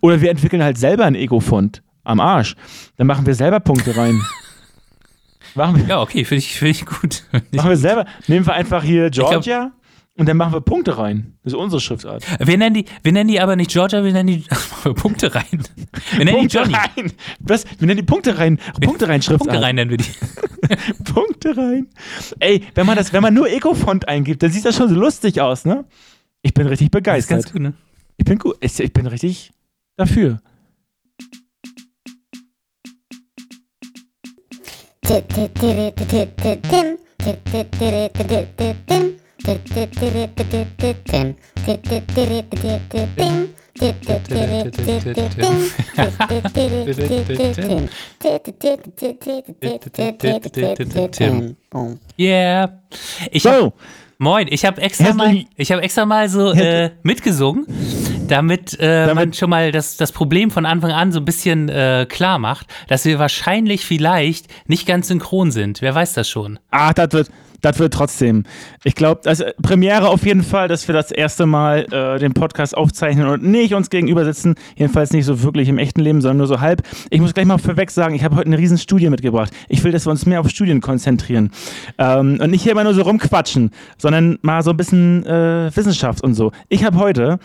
Oder wir entwickeln halt selber einen Ego-Fund. Am Arsch. Dann machen wir selber Punkte rein. machen wir, ja, okay, finde ich, find ich gut. machen wir selber. Nehmen wir einfach hier Georgia. Und dann machen wir Punkte rein. Das ist unsere Schriftart. Wir nennen die, wir nennen die aber nicht Georgia, wir nennen die wir Punkte rein. Wir nennen Punkte die Johnny. Rein. Was? Wir nennen die Punkte rein. Punkte rein Schriftart. Punkte rein nennen wir die. Punkte rein. Ey, wenn man das, wenn man nur Ecofont eingibt, dann sieht das schon so lustig aus, ne? Ich bin richtig begeistert. Das ist ganz gut, ne? Ich bin gut. Ich bin richtig dafür. Yeah. Ich hab, moin, ich habe extra mal, ich habe extra mal so äh, mitgesungen, damit, äh, damit man schon mal das, das Problem von Anfang an so ein bisschen äh, klar macht, dass wir wahrscheinlich vielleicht nicht ganz synchron sind. Wer weiß das schon? Ah, das wird, das wird trotzdem. Ich glaube, also Premiere auf jeden Fall, dass wir das erste Mal äh, den Podcast aufzeichnen und nicht uns gegenüber sitzen. Jedenfalls nicht so wirklich im echten Leben, sondern nur so halb. Ich muss gleich mal vorweg sagen, ich habe heute eine riesen Studie mitgebracht. Ich will, dass wir uns mehr auf Studien konzentrieren. Ähm, und nicht hier immer nur so rumquatschen, sondern mal so ein bisschen äh, Wissenschaft und so. Ich habe heute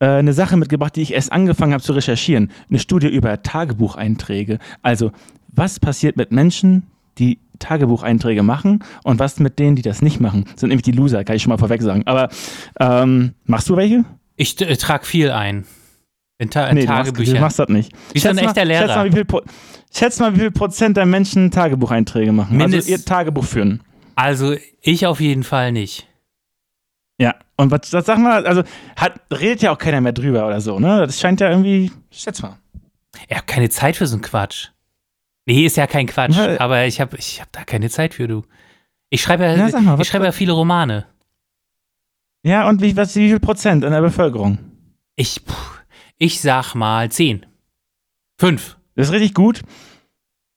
äh, eine Sache mitgebracht, die ich erst angefangen habe zu recherchieren. Eine Studie über Tagebucheinträge. Also, was passiert mit Menschen, die Tagebucheinträge machen und was mit denen, die das nicht machen, sind nämlich die Loser, kann ich schon mal vorweg sagen. Aber ähm, machst du welche? Ich äh, trage viel ein. In, Ta in nee, Tagebücher. Du machst, das nicht. Wie so ein echter Lehrer. Schätz mal, wie viel, schätz mal, wie viel Prozent der Menschen Tagebucheinträge machen. Also Mindest, also ihr Tagebuch führen. Also ich auf jeden Fall nicht. Ja, und was, was sag mal, also hat, redet ja auch keiner mehr drüber oder so, ne? Das scheint ja irgendwie, schätz mal. Er hat keine Zeit für so einen Quatsch. Nee, ist ja kein Quatsch, ja. aber ich habe ich hab da keine Zeit für, du. Ich schreibe ja, ja mal, ich schreibe ja viele Romane. Ja, und wie, was, wie viel Prozent in der Bevölkerung? Ich, ich sag mal zehn. Fünf. Das ist richtig gut.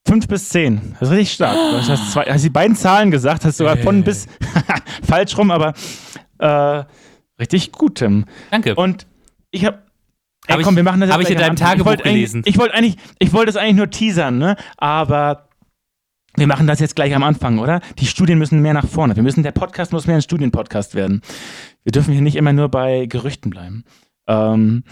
Fünf bis zehn. Das ist richtig stark. Du hast, zwei, hast die beiden Zahlen gesagt, hast sogar von bis falsch rum, aber äh, richtig gut, Tim. Danke. Und ich habe Ey, komm, wir machen das Habe ich in deinem Tagebuch ich gelesen. Ich wollte eigentlich, ich wollte es eigentlich nur teasern, ne? Aber wir machen das jetzt gleich am Anfang, oder? Die Studien müssen mehr nach vorne. Wir müssen, der Podcast muss mehr ein Studienpodcast werden. Wir dürfen hier nicht immer nur bei Gerüchten bleiben. Ähm,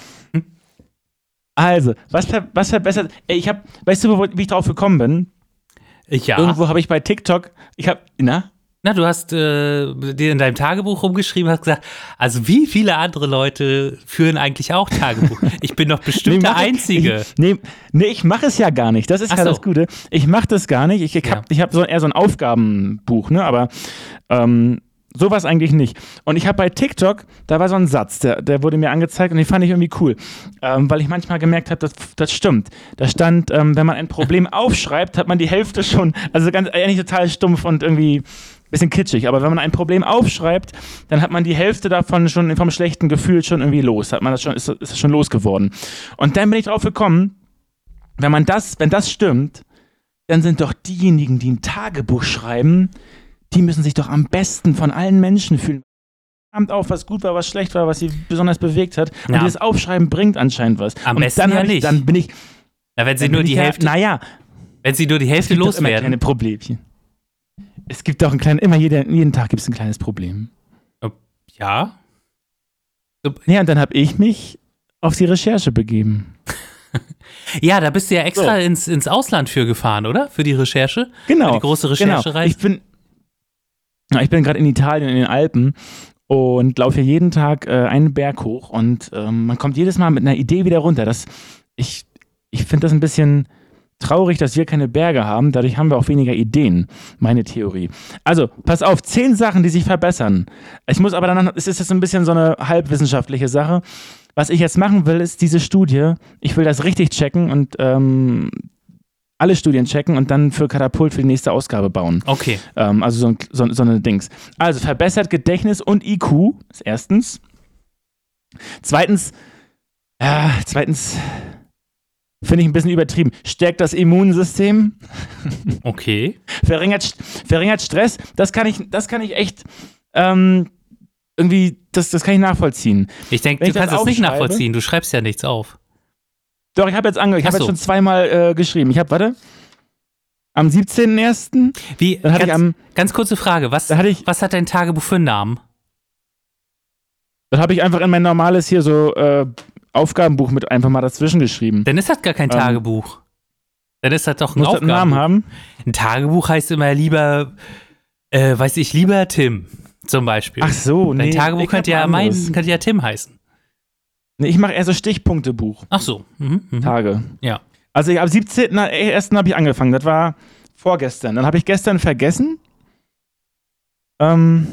also, was, was verbessert? Ey, ich habe, weißt du, wie ich drauf gekommen bin? Ja. Irgendwo habe ich bei TikTok, ich habe, na? Na, du hast äh, dir in deinem Tagebuch rumgeschrieben, hast gesagt, also wie viele andere Leute führen eigentlich auch Tagebuch? Ich bin doch bestimmt nee, der Einzige. Ich, nee, nee, ich mache es ja gar nicht. Das ist Ach ja so. das Gute. Ich mache das gar nicht. Ich, ich habe ja. hab so, eher so ein Aufgabenbuch, ne? Aber ähm, sowas eigentlich nicht. Und ich habe bei TikTok, da war so ein Satz, der, der wurde mir angezeigt und den fand ich irgendwie cool, ähm, weil ich manchmal gemerkt habe, das, das stimmt. Da stand, ähm, wenn man ein Problem aufschreibt, hat man die Hälfte schon, also ganz eigentlich total stumpf und irgendwie bisschen kitschig, aber wenn man ein Problem aufschreibt, dann hat man die Hälfte davon schon vom schlechten Gefühl schon irgendwie los, hat man das schon, ist, ist schon losgeworden. Und dann bin ich drauf gekommen, wenn man das, wenn das stimmt, dann sind doch diejenigen, die ein Tagebuch schreiben, die müssen sich doch am besten von allen Menschen fühlen. Abend auf, was gut war, was schlecht war, was sie besonders bewegt hat. Und ja. dieses Aufschreiben bringt anscheinend was. Am und besten dann ja nicht. Ich, dann bin ich. Na, wenn sie nur die Hälfte. Ja, naja. Wenn sie nur die Hälfte loswerden. Keine Problemchen. Es gibt auch ein kleines, immer jeden, jeden Tag gibt es ein kleines Problem. Ja. Ja, und dann habe ich mich auf die Recherche begeben. ja, da bist du ja extra so. ins, ins Ausland für gefahren, oder? Für die Recherche? Genau. Für die große Recherchereise. Genau. Ich bin, ich bin gerade in Italien, in den Alpen und laufe hier jeden Tag äh, einen Berg hoch und ähm, man kommt jedes Mal mit einer Idee wieder runter. Das, ich ich finde das ein bisschen traurig, dass wir keine Berge haben. Dadurch haben wir auch weniger Ideen. Meine Theorie. Also, pass auf, zehn Sachen, die sich verbessern. Ich muss aber dann, es ist jetzt ein bisschen so eine halbwissenschaftliche Sache. Was ich jetzt machen will, ist diese Studie. Ich will das richtig checken und ähm, alle Studien checken und dann für Katapult für die nächste Ausgabe bauen. Okay. Ähm, also so, ein, so, so eine Dings. Also verbessert Gedächtnis und IQ ist erstens. Zweitens, ja, zweitens, Finde ich ein bisschen übertrieben. Stärkt das Immunsystem. Okay. verringert, verringert Stress. Das kann ich, das kann ich echt ähm, irgendwie, das, das kann ich nachvollziehen. Ich denke, du kannst es nicht nachvollziehen. Du schreibst ja nichts auf. Doch, ich habe jetzt ange ich habe so. jetzt schon zweimal äh, geschrieben. Ich habe, warte, am 17.01. Wie, dann hatte ganz, ich am, ganz kurze Frage, was, ich, was hat dein Tagebuch für einen Namen? Das habe ich einfach in mein normales hier so äh, Aufgabenbuch mit einfach mal dazwischen geschrieben. Dann ist das gar kein ähm, Tagebuch. Dann ist das doch ein Muss Aufgabenbuch. einen Namen haben? Ein Tagebuch heißt immer lieber, äh, weiß ich, lieber Tim zum Beispiel. Ach so, Dein nee. Dein Tagebuch könnte ja, mein, könnte ja Tim heißen. Nee, ich mache eher so Stichpunktebuch. Ach so. Mhm, mh. Tage. Ja. Also am 17.01. habe ich angefangen. Das war vorgestern. Dann habe ich gestern vergessen. Ähm,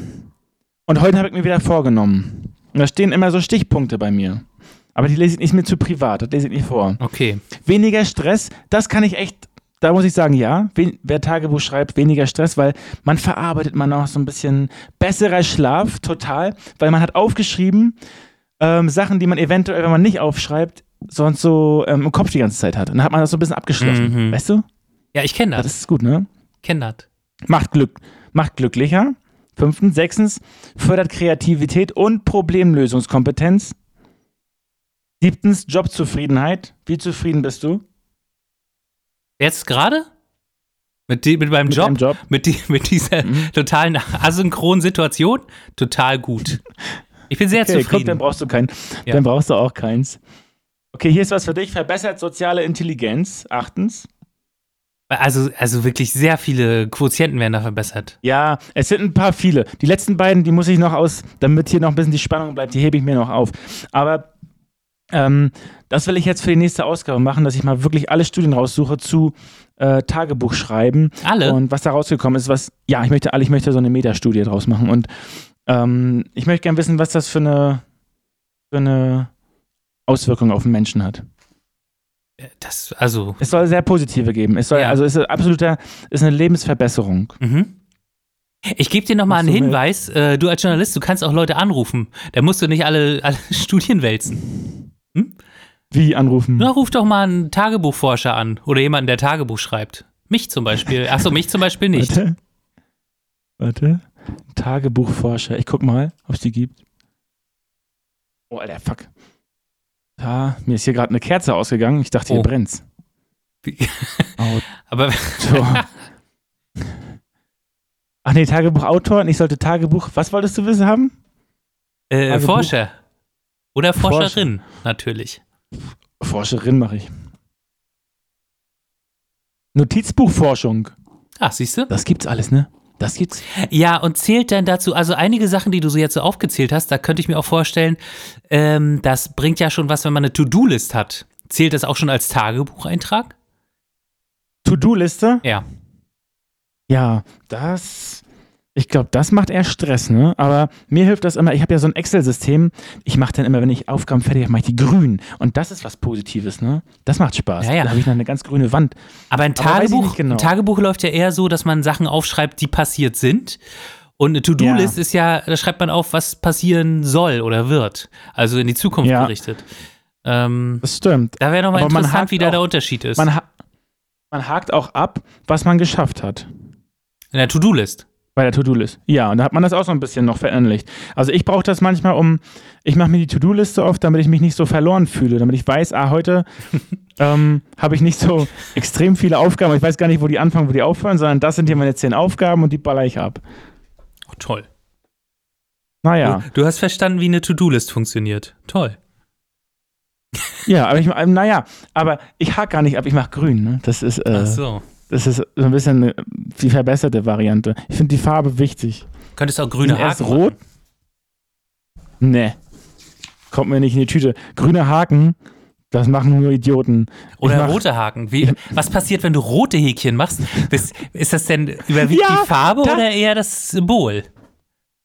und heute habe ich mir wieder vorgenommen. Und da stehen immer so Stichpunkte bei mir. Aber die lese ich nicht mehr zu privat, das lese ich nicht vor. Okay. Weniger Stress, das kann ich echt, da muss ich sagen, ja. Wer Tagebuch schreibt, weniger Stress, weil man verarbeitet man auch so ein bisschen besserer Schlaf, total, weil man hat aufgeschrieben, ähm, Sachen, die man eventuell, wenn man nicht aufschreibt, sonst so ähm, im Kopf die ganze Zeit hat. Und dann hat man das so ein bisschen abgeschlossen. Mhm. Weißt du? Ja, ich kenne das. Das ist gut, ne? Kenn das. Macht Glück, macht glücklicher. Fünftens, sechstens, fördert Kreativität und Problemlösungskompetenz. Siebtens, Jobzufriedenheit. Wie zufrieden bist du? Jetzt gerade? Mit, die, mit meinem mit Job? Job? Mit, die, mit dieser mhm. totalen asynchronen Situation? Total gut. Ich bin sehr okay, zufrieden. Guck, dann brauchst du keinen. Ja. Dann brauchst du auch keins. Okay, hier ist was für dich. Verbessert soziale Intelligenz. Achtens. Also, also wirklich sehr viele Quotienten werden da verbessert. Ja, es sind ein paar viele. Die letzten beiden, die muss ich noch aus, damit hier noch ein bisschen die Spannung bleibt, die hebe ich mir noch auf. Aber ähm, das will ich jetzt für die nächste Ausgabe machen, dass ich mal wirklich alle Studien raussuche zu äh, Tagebuch schreiben. Alle? Und was da rausgekommen ist, was, ja, ich möchte alle, ich möchte so eine Metastudie draus machen. Und ähm, ich möchte gerne wissen, was das für eine, für eine Auswirkung auf den Menschen hat. Das, also. Es soll sehr positive geben. Es soll, ja. also es ist absoluter, ist eine Lebensverbesserung. Mhm. Ich gebe dir nochmal einen Hinweis. Äh, du als Journalist, du kannst auch Leute anrufen. Da musst du nicht alle, alle Studien wälzen. Hm? Wie anrufen? Na, ruf doch mal einen Tagebuchforscher an oder jemanden, der Tagebuch schreibt. Mich zum Beispiel. Achso, mich zum Beispiel nicht. Warte. Warte. Tagebuchforscher. Ich guck mal, ob es die gibt. Oh, Alter, fuck. Ja, mir ist hier gerade eine Kerze ausgegangen. Ich dachte, hier oh. brennt's. oh. Aber. So. Ach nee, Tagebuchautor und ich sollte Tagebuch. Was wolltest du wissen haben? Äh, Forscher. Oder Forscherin, Forscher. natürlich. Forscherin mache ich. Notizbuchforschung. Ach, siehst du? Das gibt's alles, ne? Das gibt's. Ja, und zählt dann dazu, also einige Sachen, die du so jetzt so aufgezählt hast, da könnte ich mir auch vorstellen, ähm, das bringt ja schon was, wenn man eine To-Do-List hat. Zählt das auch schon als Tagebucheintrag? To-Do-Liste? Ja. Ja, das ich glaube, das macht eher Stress, ne? Aber mir hilft das immer, ich habe ja so ein Excel-System, ich mache dann immer, wenn ich Aufgaben fertig habe, mache ich die grün. Und das ist was Positives, ne? Das macht Spaß. Ja, ja. Da habe ich noch eine ganz grüne Wand. Aber ein Tagebuch, genau. ein Tagebuch läuft ja eher so, dass man Sachen aufschreibt, die passiert sind. Und eine To-Do-List ja. ist ja, da schreibt man auf, was passieren soll oder wird. Also in die Zukunft ja. gerichtet. Ähm, das stimmt. Da wäre nochmal interessant, wie da der Unterschied ist. Man, ha man hakt auch ab, was man geschafft hat. In der To-Do-List. Bei der To-Do-List. Ja, und da hat man das auch so ein bisschen noch verinnerlicht. Also ich brauche das manchmal, um, ich mache mir die To-Do-Liste oft, damit ich mich nicht so verloren fühle, damit ich weiß, ah, heute ähm, habe ich nicht so extrem viele Aufgaben. Ich weiß gar nicht, wo die anfangen, wo die aufhören, sondern das sind hier meine zehn Aufgaben und die baller ich ab. Oh, toll. Naja. Du, du hast verstanden, wie eine To-Do-List funktioniert. Toll. Ja, aber ich, naja, aber ich hake gar nicht ab, ich mache grün, ne? Das ist. Äh, Ach so. Das ist so ein bisschen die verbesserte Variante. Ich finde die Farbe wichtig. Könntest du auch grüne Haken erst rot? Nee. Kommt mir nicht in die Tüte. Grüne Haken, das machen nur Idioten. Oder mach, rote Haken. Wie, was passiert, wenn du rote Häkchen machst? Ist, ist das denn überwiegt ja, die Farbe da, oder eher das Symbol?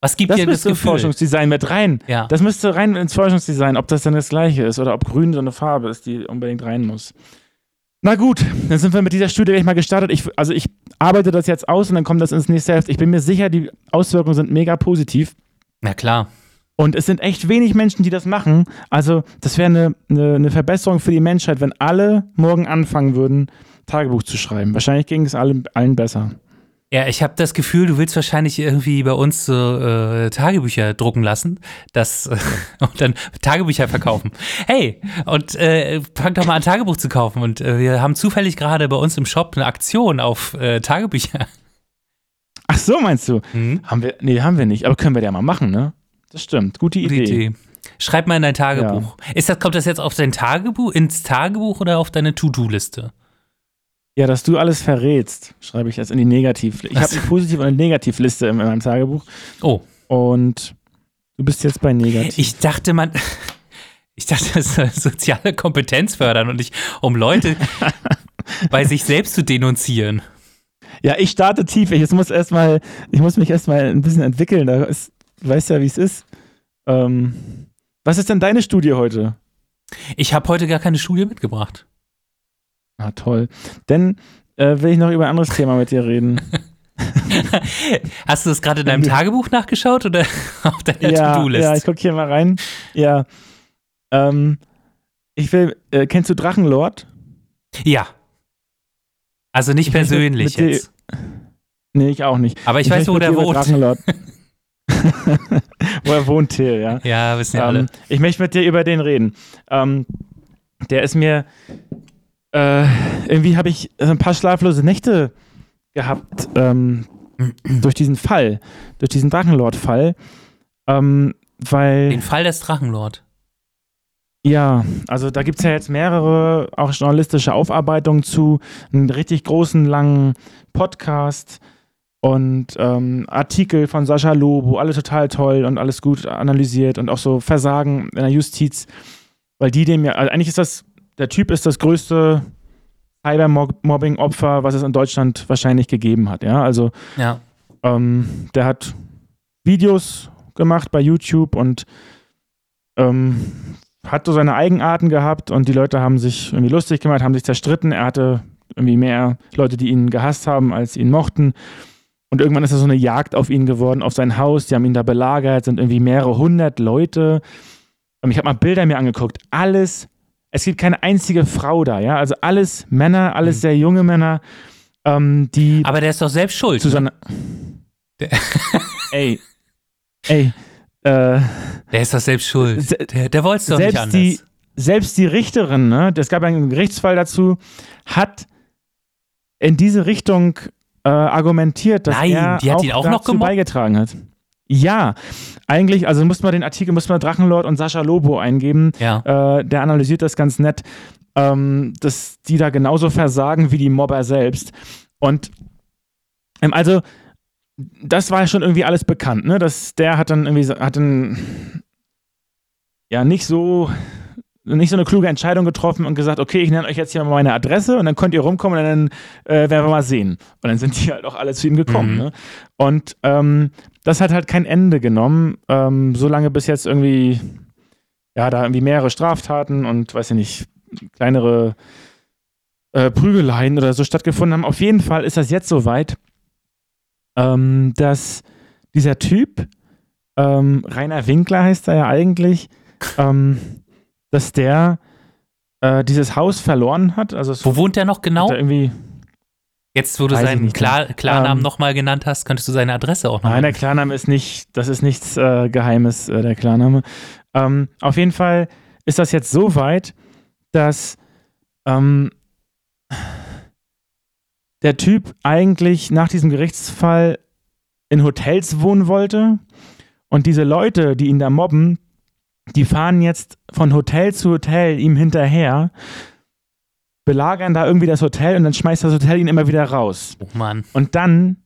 Was gibt das dir das Gefühl? Das Forschungsdesign mit rein. Ja. Das müsste rein ins Forschungsdesign, ob das dann das gleiche ist oder ob grün so eine Farbe ist, die unbedingt rein muss. Na gut, dann sind wir mit dieser Studie gleich mal gestartet. Ich, also ich arbeite das jetzt aus und dann kommt das ins nächste Heft. Ich bin mir sicher, die Auswirkungen sind mega positiv. Na klar. Und es sind echt wenig Menschen, die das machen. Also das wäre eine, eine, eine, Verbesserung für die Menschheit, wenn alle morgen anfangen würden, Tagebuch zu schreiben. Wahrscheinlich ging es allen, allen besser. Ja, ich habe das Gefühl, du willst wahrscheinlich irgendwie bei uns so äh, Tagebücher drucken lassen, das äh, und dann Tagebücher verkaufen. Hey, und äh, fang doch mal an Tagebuch zu kaufen. Und äh, wir haben zufällig gerade bei uns im Shop eine Aktion auf äh, Tagebücher. Ach so, meinst du? Mhm. Haben wir? Nee, haben wir nicht. Aber können wir ja mal machen, ne? Das stimmt. Gute Idee. Gute Idee. Schreib mal in dein Tagebuch. Ja. Ist das, kommt das jetzt auf dein Tagebuch, ins Tagebuch oder auf deine To-Do-Liste? Ja, dass du alles verrätst, schreibe ich jetzt in die Negativ. Ich habe eine Positiv- und eine Negativliste in meinem Tagebuch. Oh. Und du bist jetzt bei Negativ. Ich dachte, man. Ich dachte, das soll soziale Kompetenz fördern und nicht, um Leute bei sich selbst zu denunzieren. Ja, ich starte tief. Ich muss erstmal, ich muss mich erstmal ein bisschen entwickeln. Da ist, du weißt ja, wie es ist. Ähm, was ist denn deine Studie heute? Ich habe heute gar keine Studie mitgebracht. Ah, toll. Denn äh, will ich noch über ein anderes Thema mit dir reden. Hast du das gerade in deinem Tagebuch nachgeschaut oder auf deiner ja, To-Do-List? Ja, ich gucke hier mal rein. Ja. Ähm, ich will, äh, kennst du Drachenlord? Ja. Also nicht ich persönlich jetzt. Nee, ich auch nicht. Aber ich, ich weiß, wo der wohnt. Drachenlord. wo er wohnt, Till, ja. Ja, wissen ja ähm, alle. Ich möchte mit dir über den reden. Ähm, der ist mir äh, irgendwie habe ich ein paar schlaflose Nächte gehabt ähm, durch diesen Fall, durch diesen Drachenlord-Fall. Ähm, weil. Den Fall des Drachenlord. Ja, also da gibt es ja jetzt mehrere auch journalistische Aufarbeitungen zu, einen richtig großen, langen Podcast und ähm, Artikel von Sascha Lobo, alle total toll und alles gut analysiert und auch so Versagen in der Justiz, weil die dem ja, also eigentlich ist das der Typ ist das größte Cybermobbing-Opfer, was es in Deutschland wahrscheinlich gegeben hat. Ja, also ja. Ähm, der hat Videos gemacht bei YouTube und ähm, hat so seine Eigenarten gehabt und die Leute haben sich irgendwie lustig gemacht, haben sich zerstritten. Er hatte irgendwie mehr Leute, die ihn gehasst haben, als ihn mochten. Und irgendwann ist das so eine Jagd auf ihn geworden, auf sein Haus. Die haben ihn da belagert, sind irgendwie mehrere hundert Leute. Und ich habe mal Bilder mir angeguckt. Alles es gibt keine einzige Frau da, ja. Also alles Männer, alles mhm. sehr junge Männer, ähm, die. Aber der ist doch selbst schuld. Zu ne? ey, ey. Äh, der ist doch selbst schuld. Der, der wollte es doch nicht anders. Die, selbst die Richterin, ne, es gab einen Gerichtsfall dazu, hat in diese Richtung äh, argumentiert, dass Nein, er die hat auch, ihn auch noch beigetragen hat. Ja, eigentlich, also muss man den Artikel, muss man Drachenlord und Sascha Lobo eingeben. Ja. Äh, der analysiert das ganz nett, ähm, dass die da genauso versagen wie die Mobber selbst. Und ähm, also, das war ja schon irgendwie alles bekannt, ne? Dass der hat dann irgendwie, hat dann ja nicht so nicht so eine kluge Entscheidung getroffen und gesagt, okay, ich nenne euch jetzt hier mal meine Adresse und dann könnt ihr rumkommen und dann äh, werden wir mal sehen. Und dann sind die halt auch alle zu ihm gekommen. Mhm. Ne? Und ähm, das hat halt kein Ende genommen, ähm, solange bis jetzt irgendwie, ja, da irgendwie mehrere Straftaten und, weiß ich nicht, kleinere äh, Prügeleien oder so stattgefunden haben. Auf jeden Fall ist das jetzt so weit, ähm, dass dieser Typ, ähm, Rainer Winkler heißt er ja eigentlich, ähm, dass der äh, dieses Haus verloren hat. Also Wo wohnt der noch genau? Irgendwie Jetzt, wo du seinen Klar Klarnamen ähm, nochmal genannt hast, könntest du seine Adresse auch noch Nein, der Klarname ist nicht, das ist nichts äh, Geheimes, äh, der Klarname. Ähm, auf jeden Fall ist das jetzt so weit, dass ähm, der Typ eigentlich nach diesem Gerichtsfall in Hotels wohnen wollte. Und diese Leute, die ihn da mobben, die fahren jetzt von Hotel zu Hotel ihm hinterher, belagern da irgendwie das Hotel und dann schmeißt das Hotel ihn immer wieder raus. Oh Mann. Und dann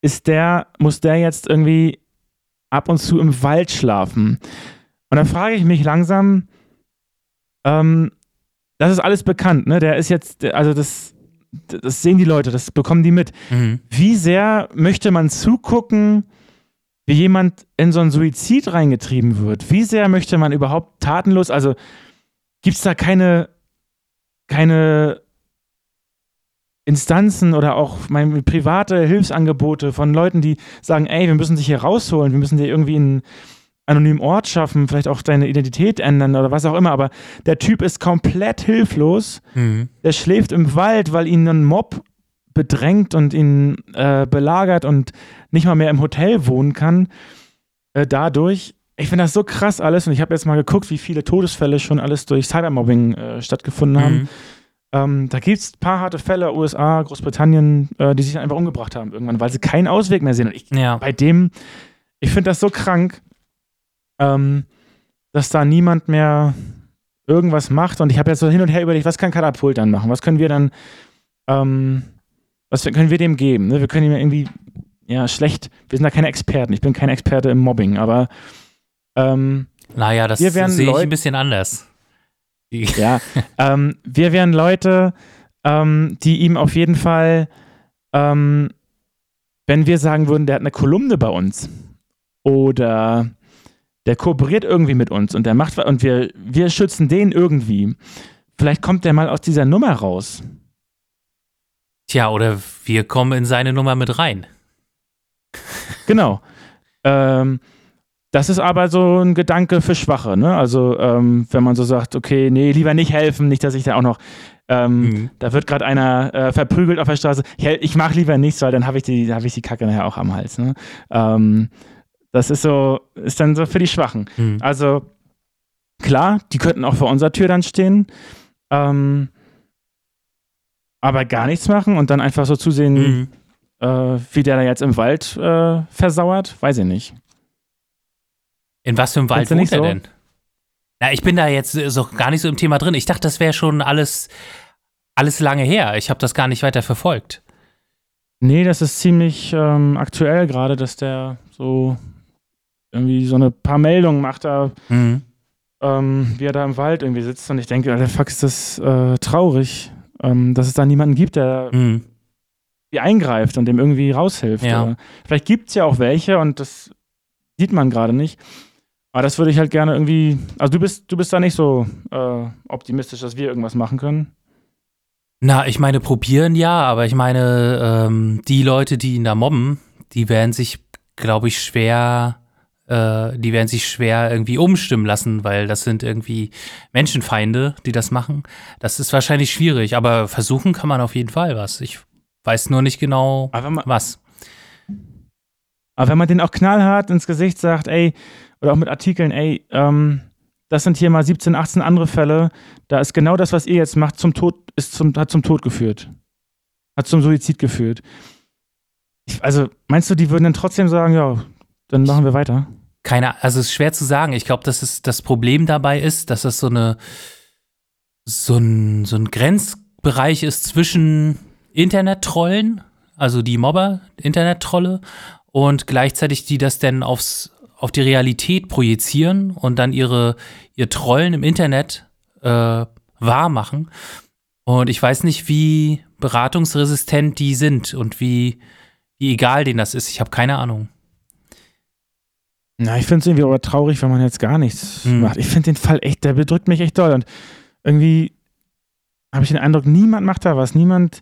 ist der, muss der jetzt irgendwie ab und zu im Wald schlafen. Und dann frage ich mich langsam, ähm, das ist alles bekannt, ne? Der ist jetzt, also das, das sehen die Leute, das bekommen die mit. Mhm. Wie sehr möchte man zugucken, wie jemand in so einen Suizid reingetrieben wird. Wie sehr möchte man überhaupt tatenlos, also gibt es da keine, keine Instanzen oder auch meine, private Hilfsangebote von Leuten, die sagen, ey, wir müssen dich hier rausholen, wir müssen dir irgendwie einen anonymen Ort schaffen, vielleicht auch deine Identität ändern oder was auch immer, aber der Typ ist komplett hilflos. Mhm. Der schläft im Wald, weil ihn ein Mob bedrängt und ihn äh, belagert und nicht mal mehr im Hotel wohnen kann, äh, dadurch. Ich finde das so krass alles und ich habe jetzt mal geguckt, wie viele Todesfälle schon alles durch Cybermobbing äh, stattgefunden haben. Mhm. Ähm, da gibt es ein paar harte Fälle, USA, Großbritannien, äh, die sich einfach umgebracht haben irgendwann, weil sie keinen Ausweg mehr sehen. Und ich, ja. bei dem, ich finde das so krank, ähm, dass da niemand mehr irgendwas macht. Und ich habe jetzt so hin und her überlegt, was kann Katapult dann machen? Was können wir dann, ähm, was können wir dem geben? Ne? Wir können ihm irgendwie, ja, schlecht, wir sind da keine Experten. Ich bin kein Experte im Mobbing, aber ähm, naja, das sehe ich ein bisschen anders. Ja, ähm, wir wären Leute, ähm, die ihm auf jeden Fall, ähm, wenn wir sagen würden, der hat eine Kolumne bei uns oder der kooperiert irgendwie mit uns und der macht und wir, wir schützen den irgendwie. Vielleicht kommt der mal aus dieser Nummer raus. Tja, oder wir kommen in seine Nummer mit rein. Genau. Ähm, das ist aber so ein Gedanke für Schwache, ne? Also, ähm, wenn man so sagt, okay, nee, lieber nicht helfen, nicht, dass ich da auch noch, ähm, mhm. da wird gerade einer äh, verprügelt auf der Straße. Ich, ich mache lieber nichts, weil dann habe ich, die, hab ich die Kacke nachher auch am Hals, ne? Ähm, das ist so, ist dann so für die Schwachen. Mhm. Also, klar, die könnten auch vor unserer Tür dann stehen, ähm, aber gar nichts machen und dann einfach so zusehen, mhm. äh, wie der da jetzt im Wald äh, versauert, weiß ich nicht. In was für einem Wald wohnt er so? denn? Ich bin da jetzt so gar nicht so im Thema drin. Ich dachte, das wäre schon alles, alles lange her. Ich habe das gar nicht weiter verfolgt. Nee, das ist ziemlich ähm, aktuell gerade, dass der so irgendwie so eine paar Meldungen macht da, mhm. ähm, wie er da im Wald irgendwie sitzt. Und ich denke, der Fuck ist das äh, traurig, ähm, dass es da niemanden gibt, der mhm. eingreift und dem irgendwie raushilft. Ja. Vielleicht gibt es ja auch welche und das sieht man gerade nicht. Aber das würde ich halt gerne irgendwie. Also du bist, du bist da nicht so äh, optimistisch, dass wir irgendwas machen können. Na, ich meine, probieren ja, aber ich meine, ähm, die Leute, die ihn da mobben, die werden sich, glaube ich, schwer, äh, die werden sich schwer irgendwie umstimmen lassen, weil das sind irgendwie Menschenfeinde, die das machen. Das ist wahrscheinlich schwierig, aber versuchen kann man auf jeden Fall was. Ich weiß nur nicht genau, was. Aber wenn man den auch knallhart ins Gesicht sagt, ey, oder auch mit Artikeln, ey, ähm, das sind hier mal 17, 18 andere Fälle, da ist genau das, was ihr jetzt macht, zum Tod, ist zum, hat zum Tod geführt. Hat zum Suizid geführt. Ich, also, meinst du, die würden dann trotzdem sagen, ja, dann machen wir weiter? Keine, also es ist schwer zu sagen. Ich glaube, dass es das Problem dabei ist, dass es so eine so ein, so ein Grenzbereich ist zwischen Internet-Trollen, also die Mobber, Internet-Trolle, und gleichzeitig die das dann aufs, auf die Realität projizieren und dann ihre, ihr Trollen im Internet äh, wahr machen. Und ich weiß nicht, wie beratungsresistent die sind und wie, wie egal denen das ist. Ich habe keine Ahnung. Na, ich finde es irgendwie aber traurig, wenn man jetzt gar nichts mhm. macht. Ich finde den Fall echt, der bedrückt mich echt doll. Und irgendwie habe ich den Eindruck, niemand macht da was. Niemand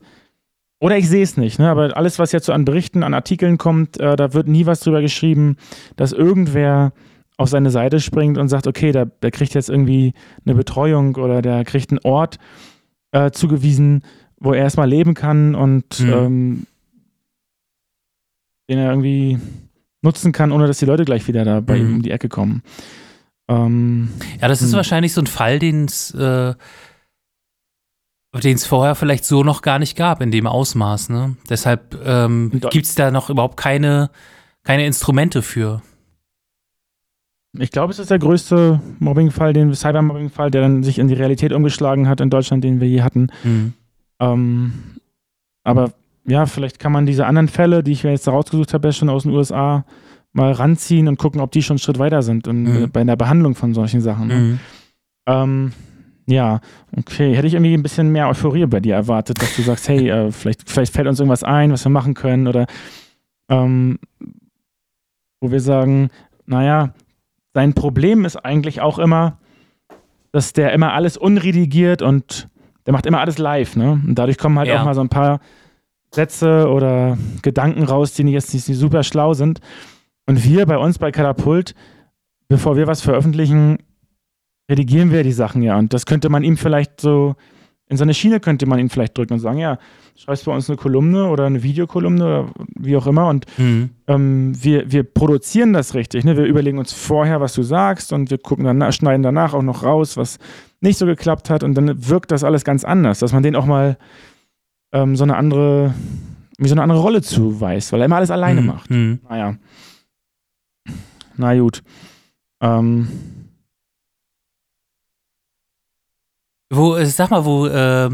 oder ich sehe es nicht, ne? aber alles, was jetzt so an Berichten, an Artikeln kommt, äh, da wird nie was drüber geschrieben, dass irgendwer auf seine Seite springt und sagt, okay, der, der kriegt jetzt irgendwie eine Betreuung oder der kriegt einen Ort äh, zugewiesen, wo er erstmal leben kann und mhm. ähm, den er irgendwie nutzen kann, ohne dass die Leute gleich wieder da bei mhm. ihm um die Ecke kommen. Ähm, ja, das ist hm. wahrscheinlich so ein Fall, den es äh, den es vorher vielleicht so noch gar nicht gab in dem Ausmaß. Ne? Deshalb ähm, gibt es da noch überhaupt keine, keine Instrumente für. Ich glaube, es ist der größte Mobbing-Fall, den Cybermobbing-Fall, der dann sich in die Realität umgeschlagen hat in Deutschland, den wir je hatten. Mhm. Ähm, aber ja, vielleicht kann man diese anderen Fälle, die ich mir jetzt rausgesucht habe, schon aus den USA, mal ranziehen und gucken, ob die schon einen Schritt weiter sind und, mhm. bei der Behandlung von solchen Sachen. Ne? Mhm. Ähm, ja, okay. Hätte ich irgendwie ein bisschen mehr Euphorie bei dir erwartet, dass du sagst, hey, äh, vielleicht, vielleicht fällt uns irgendwas ein, was wir machen können oder ähm, wo wir sagen, naja, sein Problem ist eigentlich auch immer, dass der immer alles unredigiert und der macht immer alles live, ne? Und dadurch kommen halt ja. auch mal so ein paar Sätze oder Gedanken raus, die jetzt nicht super schlau sind. Und wir bei uns bei Katapult, bevor wir was veröffentlichen, redigieren wir die Sachen ja. Und das könnte man ihm vielleicht so in so eine Schiene könnte man ihn vielleicht drücken und sagen, ja, schreibst bei uns eine Kolumne oder eine Videokolumne oder wie auch immer und mhm. ähm, wir, wir produzieren das richtig. Ne? Wir überlegen uns vorher, was du sagst und wir gucken dann, schneiden danach auch noch raus, was nicht so geklappt hat und dann wirkt das alles ganz anders, dass man den auch mal ähm, so eine andere, wie so eine andere Rolle zuweist, weil er immer alles alleine mhm. macht. Mhm. Naja. Na gut. Ähm. Wo, äh, sag mal, wo, äh,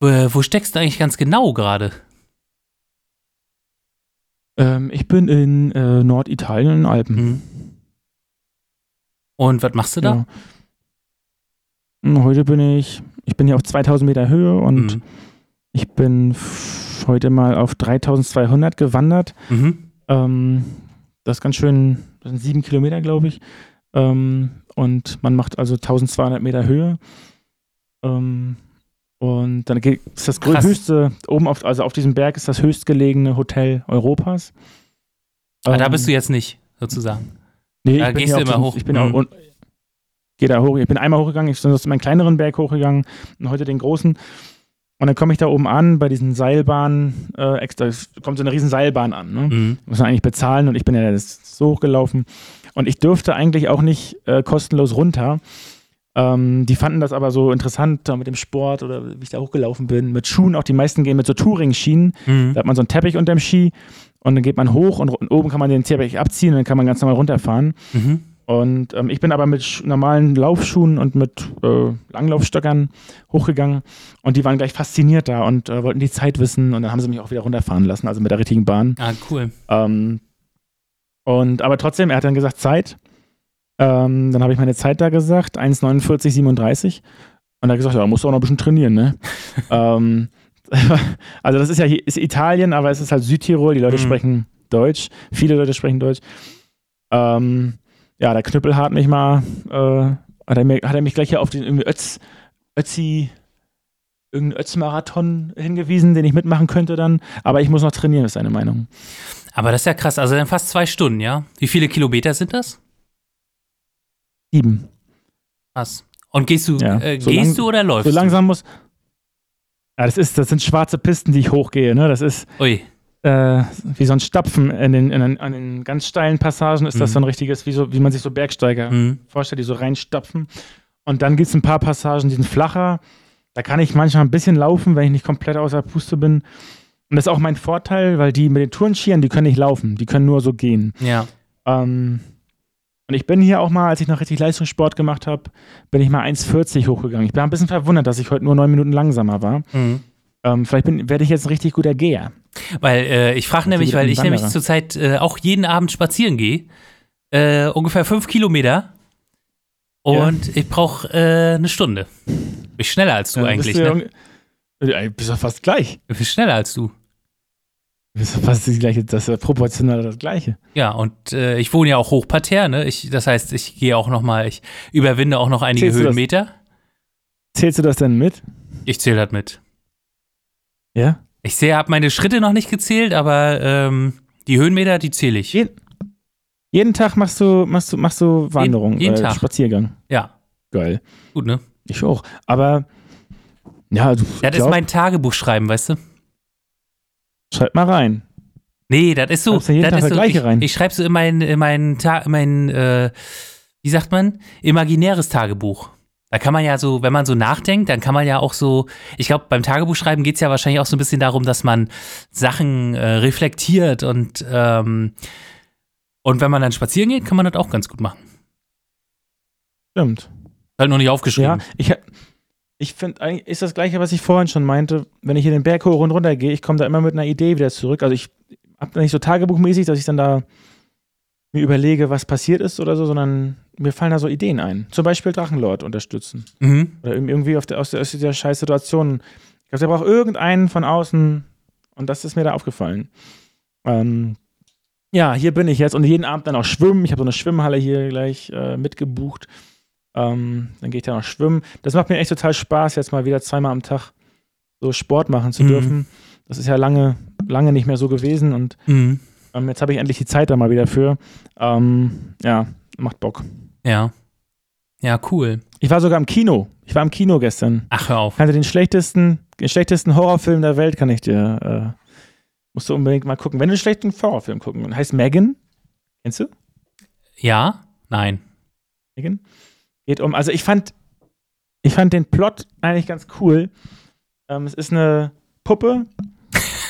wo, steckst du eigentlich ganz genau gerade? Ähm, ich bin in äh, Norditalien, in den Alpen. Mhm. Und was machst du da? Ja. Heute bin ich, ich bin hier auf 2000 Meter Höhe und mhm. ich bin heute mal auf 3200 gewandert. Mhm. Ähm, das ist ganz schön, das sind sieben Kilometer, glaube ich. Ähm, und man macht also 1200 Meter Höhe. Ähm, und dann ist das Krass. höchste, oben auf, also auf diesem Berg ist das höchstgelegene Hotel Europas. Aber ähm, da bist du jetzt nicht, sozusagen. Nee, da ich gehst du immer hoch. Ich bin mhm. auch, gehe da hoch. Ich bin einmal hochgegangen, ich bin aus meinem kleineren Berg hochgegangen und heute den großen. Und dann komme ich da oben an bei diesen Seilbahnen, äh, extra, kommt so eine riesen Seilbahn an. Ne? Mhm. Muss man eigentlich bezahlen und ich bin ja so hochgelaufen. Und ich dürfte eigentlich auch nicht äh, kostenlos runter. Ähm, die fanden das aber so interessant mit dem Sport oder wie ich da hochgelaufen bin. Mit Schuhen, auch die meisten gehen mit so Touring-Schienen. Mhm. Da hat man so einen Teppich unter dem Ski und dann geht man hoch und, und, oben kann man den Teppich abziehen und dann kann man ganz normal runterfahren. Mhm. Und ähm, ich bin aber mit normalen Laufschuhen und mit äh, Langlaufstöckern hochgegangen und die waren gleich fasziniert da und äh, wollten die Zeit wissen und dann haben sie mich auch wieder runterfahren lassen, also mit der richtigen Bahn. Ah, cool. Ähm, und aber trotzdem, er hat dann gesagt, Zeit. Ähm, dann habe ich meine Zeit da gesagt, 1,49,37. Und er hat gesagt, ja, musst du auch noch ein bisschen trainieren, ne? ähm, also das ist ja ist Italien, aber es ist halt Südtirol, die Leute mhm. sprechen Deutsch, viele Leute sprechen Deutsch. Ähm, ja, der Knüppel hat mich mal, äh, hat, er mir, hat er mich gleich hier auf den irgendwie Ötz, Ötzi, irgendeinen Ötz-Marathon hingewiesen, den ich mitmachen könnte dann. Aber ich muss noch trainieren, ist seine Meinung. Aber das ist ja krass. Also dann fast zwei Stunden, ja? Wie viele Kilometer sind das? Sieben. Krass. Und gehst du, ja, äh, so gehst du oder läufst so langsam muss. Ja, das ist, das sind schwarze Pisten, die ich hochgehe, ne? Das ist. Äh, wie so ein Stapfen in den, in den, an den ganz steilen Passagen ist mhm. das so ein richtiges, wie, so, wie man sich so Bergsteiger mhm. vorstellt, die so reinstapfen. Und dann gibt es ein paar Passagen, die sind flacher. Da kann ich manchmal ein bisschen laufen, wenn ich nicht komplett außer Puste bin. Und das ist auch mein Vorteil, weil die mit den Tourenschieren, die können nicht laufen, die können nur so gehen. Ja. Ähm, und ich bin hier auch mal, als ich noch richtig Leistungssport gemacht habe, bin ich mal 1,40 hochgegangen. Ich bin ein bisschen verwundert, dass ich heute nur neun Minuten langsamer war. Mhm. Ähm, vielleicht werde ich jetzt ein richtig guter Geher. Weil äh, ich frage nämlich, weil ich nämlich zurzeit äh, auch jeden Abend spazieren gehe. Äh, ungefähr fünf Kilometer. Und ja. ich brauche äh, eine Stunde. Bin schneller als du ja, eigentlich, bist du ne? Ja, bist du fast gleich. Ich bin schneller als du. Bist du fast das gleiche, das ist proportional das gleiche. Ja, und äh, ich wohne ja auch hochparterre, ne? Ich, das heißt, ich gehe auch noch mal, ich überwinde auch noch einige Zählst Höhenmeter. Zählst du das denn mit? Ich zähle das mit. Ja? Ich sehe, habe meine Schritte noch nicht gezählt, aber ähm, die Höhenmeter, die zähle ich. Jeden, jeden, Tag machst du, machst du, machst du Wanderung, jeden, jeden äh, Tag. Spaziergang. Ja. Geil. Gut, ne? Ich auch. Aber ja, du. Das glaub, ist mein Tagebuch schreiben, weißt du? Schreib mal rein. Nee, das ist so. Jeden das Tag ist so ich, rein. ich schreibe so in mein, in mein, mein äh, wie sagt man, imaginäres Tagebuch. Da kann man ja so, wenn man so nachdenkt, dann kann man ja auch so, ich glaube, beim Tagebuchschreiben geht es ja wahrscheinlich auch so ein bisschen darum, dass man Sachen äh, reflektiert und, ähm, und wenn man dann spazieren geht, kann man das auch ganz gut machen. Stimmt. Halt noch nicht aufgeschrieben. Ja, ich, ich finde, eigentlich ist das Gleiche, was ich vorhin schon meinte. Wenn ich hier den Berg hoch und runter gehe, ich komme da immer mit einer Idee wieder zurück. Also ich habe da nicht so tagebuchmäßig, dass ich dann da mir überlege, was passiert ist oder so, sondern mir fallen da so Ideen ein. Zum Beispiel Drachenlord unterstützen. Mhm. Oder irgendwie auf der, aus, der, aus dieser scheiß Situation. Ich glaube, der braucht irgendeinen von außen und das ist mir da aufgefallen. Ähm, ja, hier bin ich jetzt und jeden Abend dann auch schwimmen. Ich habe so eine Schwimmhalle hier gleich äh, mitgebucht. Ähm, dann gehe ich da noch schwimmen. Das macht mir echt total Spaß, jetzt mal wieder zweimal am Tag so Sport machen zu mhm. dürfen. Das ist ja lange, lange nicht mehr so gewesen und mhm. ähm, jetzt habe ich endlich die Zeit da mal wieder für. Ähm, ja, macht Bock. Ja. Ja, cool. Ich war sogar im Kino. Ich war im Kino gestern. Ach, hör auf. Kannte den schlechtesten, den schlechtesten Horrorfilm der Welt, kann ich dir. Äh, musst du unbedingt mal gucken. Wenn du einen schlechten Horrorfilm gucken heißt Megan. Kennst du? Ja, nein. Megan? Geht um, also ich fand, ich fand den Plot eigentlich ganz cool. Ähm, es ist eine Puppe,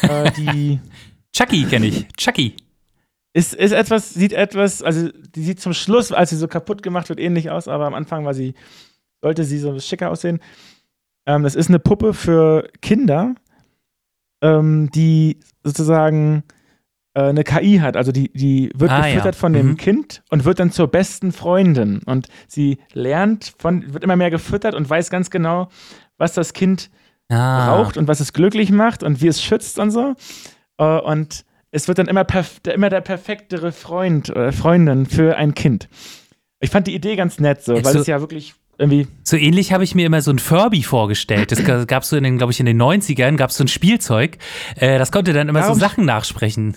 äh, die. Chucky kenne ich. Chucky. Ist, ist etwas, sieht etwas, also die sieht zum Schluss, als sie so kaputt gemacht wird, ähnlich aus, aber am Anfang war sie, sollte sie so schicker aussehen. Ähm, das ist eine Puppe für Kinder, ähm, die sozusagen eine KI hat. Also die, die wird ah, gefüttert ja. von dem mhm. Kind und wird dann zur besten Freundin. Und sie lernt von, wird immer mehr gefüttert und weiß ganz genau, was das Kind ah. braucht und was es glücklich macht und wie es schützt und so. Äh, und es wird dann immer, immer der perfektere Freund oder Freundin für ein Kind. Ich fand die Idee ganz nett so, weil so, es ja wirklich irgendwie. So ähnlich habe ich mir immer so ein Furby vorgestellt. Das gab es so in den, glaube ich, in den 90ern, gab es so ein Spielzeug. Äh, das konnte dann immer darauf, so Sachen nachsprechen.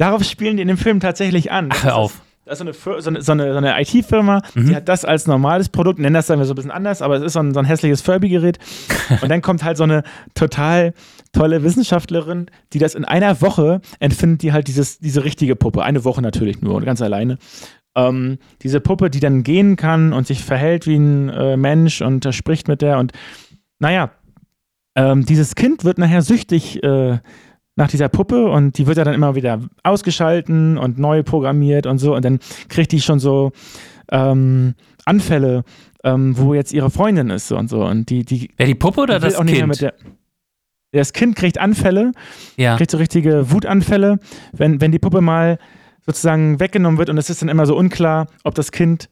Darauf spielen die in dem Film tatsächlich an. Ach, hör auf. Das ist so eine, so eine, so eine, so eine IT-Firma, mhm. die hat das als normales Produkt, nennen das dann so ein bisschen anders, aber es ist so ein, so ein hässliches Furby-Gerät. Und dann kommt halt so eine total tolle Wissenschaftlerin, die das in einer Woche entfindet, die halt dieses, diese richtige Puppe. Eine Woche natürlich nur und ganz alleine. Ähm, diese Puppe, die dann gehen kann und sich verhält wie ein äh, Mensch und äh, spricht mit der und naja, ähm, dieses Kind wird nachher süchtig äh, nach dieser Puppe und die wird ja dann immer wieder ausgeschalten und neu programmiert und so und dann kriegt die schon so ähm, Anfälle, ähm, wo jetzt ihre Freundin ist und so und die die Wer die Puppe oder das Kind? Der, das Kind kriegt Anfälle, ja. kriegt so richtige Wutanfälle, wenn, wenn die Puppe mal sozusagen weggenommen wird und es ist dann immer so unklar, ob das Kind,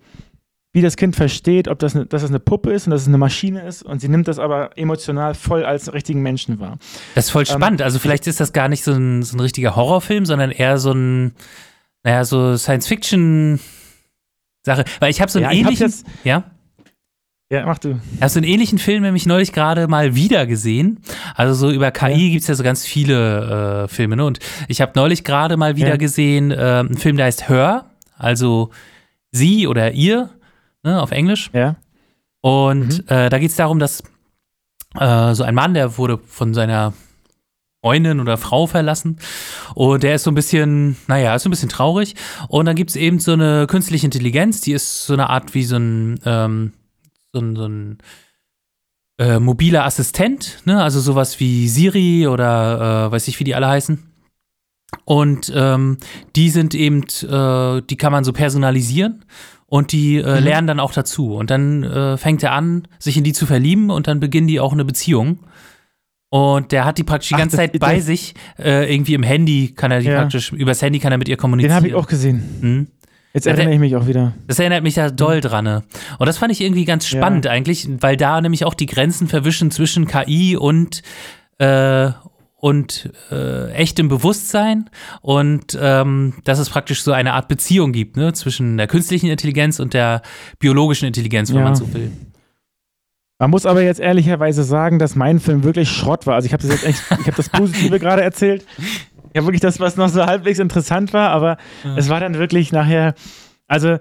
wie das Kind versteht, ob das, eine, dass das eine Puppe ist und dass es eine Maschine ist und sie nimmt das aber emotional voll als richtigen Menschen wahr. Das ist voll ähm, spannend. Ähm, also vielleicht ist das gar nicht so ein, so ein richtiger Horrorfilm, sondern eher so ein, naja, so Science-Fiction- Sache, weil ich habe so einen ja, ähnlichen, jetzt, ja? Ja, mach du. Hast du einen ähnlichen Film nämlich neulich gerade mal wieder gesehen. Also so über KI ja. gibt es ja so ganz viele äh, Filme. Ne? Und ich habe neulich gerade mal wieder ja. gesehen, äh, einen Film, der heißt Her, also sie oder ihr ne, auf Englisch. Ja. Und mhm. äh, da geht es darum, dass äh, so ein Mann, der wurde von seiner Freundin oder Frau verlassen. Und der ist so ein bisschen, naja, ist so ein bisschen traurig. Und dann gibt es eben so eine künstliche Intelligenz, die ist so eine Art wie so ein ähm, so ein, so ein äh, mobiler Assistent, ne? also sowas wie Siri oder äh, weiß ich, wie die alle heißen. Und ähm, die sind eben, äh, die kann man so personalisieren und die äh, mhm. lernen dann auch dazu. Und dann äh, fängt er an, sich in die zu verlieben und dann beginnen die auch eine Beziehung. Und der hat die praktisch die ganze Ach, Zeit bei sich, äh, irgendwie im Handy kann er die ja. praktisch, übers Handy kann er mit ihr kommunizieren. Den habe ich auch gesehen. Mhm. Jetzt erinnere ich mich auch wieder. Das erinnert mich da doll dran. Ne? Und das fand ich irgendwie ganz spannend ja. eigentlich, weil da nämlich auch die Grenzen verwischen zwischen KI und, äh, und äh, echtem Bewusstsein und ähm, dass es praktisch so eine Art Beziehung gibt ne? zwischen der künstlichen Intelligenz und der biologischen Intelligenz, wenn ja. man so will. Man muss aber jetzt ehrlicherweise sagen, dass mein Film wirklich Schrott war. Also ich habe das jetzt echt, ich habe das Positive gerade erzählt. Ja, wirklich das, was noch so halbwegs interessant war, aber ja. es war dann wirklich nachher, also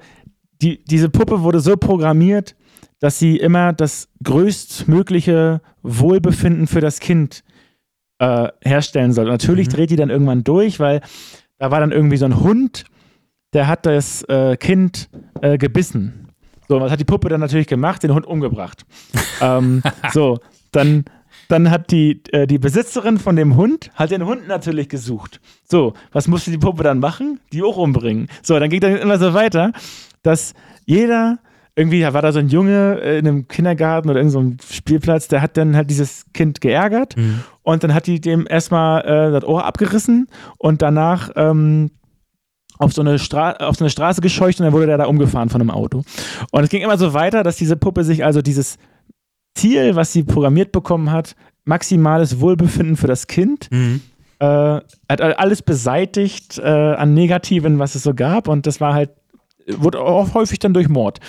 die, diese Puppe wurde so programmiert, dass sie immer das größtmögliche Wohlbefinden für das Kind äh, herstellen soll. natürlich mhm. dreht die dann irgendwann durch, weil da war dann irgendwie so ein Hund, der hat das äh, Kind äh, gebissen. So, was hat die Puppe dann natürlich gemacht? Den Hund umgebracht. ähm, so, dann dann hat die, äh, die Besitzerin von dem Hund, hat den Hund natürlich gesucht. So, was musste die Puppe dann machen? Die auch umbringen. So, dann ging das immer so weiter, dass jeder, irgendwie war da so ein Junge äh, in einem Kindergarten oder irgendeinem so Spielplatz, der hat dann halt dieses Kind geärgert mhm. und dann hat die dem erstmal äh, das Ohr abgerissen und danach ähm, auf so, eine auf so eine Straße gescheucht und dann wurde der da umgefahren von einem Auto. Und es ging immer so weiter, dass diese Puppe sich also dieses Ziel, was sie programmiert bekommen hat, maximales Wohlbefinden für das Kind. Mhm. Äh, hat alles beseitigt äh, an Negativen, was es so gab. Und das war halt, wurde auch häufig dann durch Mord.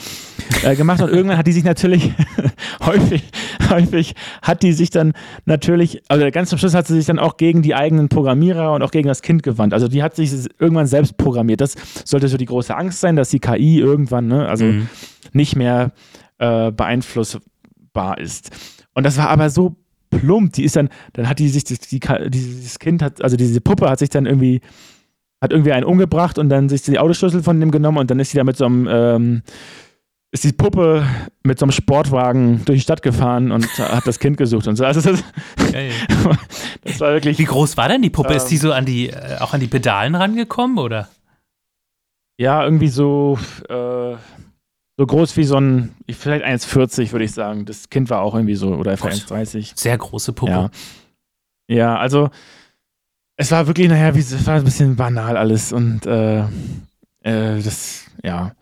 äh, gemacht und irgendwann hat die sich natürlich häufig, häufig hat die sich dann natürlich, also ganz zum Schluss hat sie sich dann auch gegen die eigenen Programmierer und auch gegen das Kind gewandt. Also die hat sich irgendwann selbst programmiert. Das sollte so die große Angst sein, dass die KI irgendwann, ne, also mhm. nicht mehr äh, beeinflussbar ist. Und das war aber so plump. Die ist dann, dann hat die sich, die, die, dieses Kind hat, also diese Puppe hat sich dann irgendwie hat irgendwie einen umgebracht und dann sich die Autoschlüssel von dem genommen und dann ist sie da mit so einem, ähm, ist die Puppe mit so einem Sportwagen durch die Stadt gefahren und hat das Kind gesucht und so. Also das, das war wirklich. Wie groß war denn die Puppe? Ähm, ist die so an die, äh, auch an die Pedalen rangekommen oder? Ja, irgendwie so, äh, so groß wie so ein, vielleicht 1,40 würde ich sagen. Das Kind war auch irgendwie so, oder 1,30. Sehr große Puppe. Ja, ja also es war wirklich, naja, wie, es war ein bisschen banal alles und äh, äh, das, ja.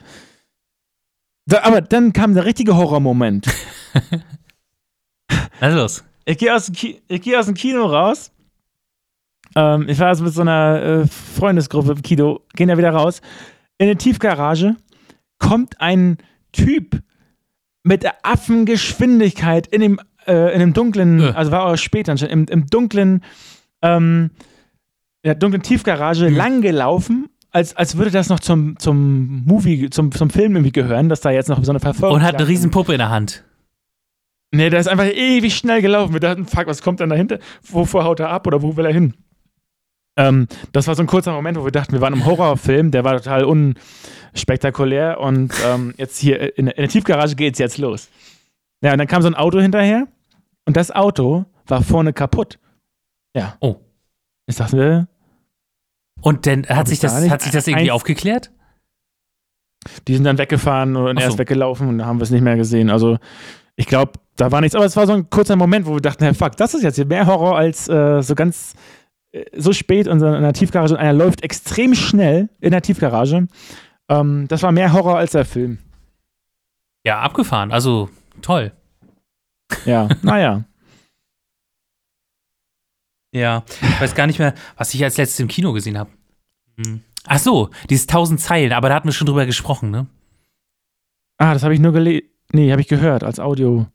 So, aber dann kam der richtige Horrormoment. Also los. Ich gehe aus, geh aus dem Kino raus. Ähm, ich war also mit so einer äh, Freundesgruppe im Kino, gehen da wieder raus. In eine Tiefgarage kommt ein Typ mit der Affengeschwindigkeit in dem, äh, in dem dunklen, äh. also war auch später schon, im, im dunklen ähm, der dunklen Tiefgarage mhm. lang gelaufen, als, als würde das noch zum, zum Movie, zum, zum Film irgendwie gehören, dass da jetzt noch so eine Verfolgung Und hat eine riesen Puppe in der Hand. Nee, der ist einfach ewig schnell gelaufen. Wir dachten, fuck, was kommt denn dahinter? Wovor haut er ab oder wo will er hin? Ähm, das war so ein kurzer Moment, wo wir dachten, wir waren im Horrorfilm, der war total unspektakulär und ähm, jetzt hier in, in der Tiefgarage geht's jetzt los. Ja, und dann kam so ein Auto hinterher und das Auto war vorne kaputt. Ja. Oh. Ich dachte, und dann hat sich, das, hat sich das irgendwie aufgeklärt? Die sind dann weggefahren und er ist weggelaufen und da haben wir es nicht mehr gesehen. Also ich glaube, da war nichts, aber es war so ein kurzer Moment, wo wir dachten, hey, fuck, das ist jetzt hier mehr Horror als äh, so ganz äh, so spät in, in der Tiefgarage und einer läuft extrem schnell in der Tiefgarage. Ähm, das war mehr Horror als der Film. Ja, abgefahren. Also toll. Ja, naja. Ja, ich weiß gar nicht mehr, was ich als letztes im Kino gesehen habe. Hm. Ach so, dieses 1000 Zeilen, aber da hatten wir schon drüber gesprochen, ne? Ah, das habe ich nur gelesen. Nee, habe ich gehört als Audio.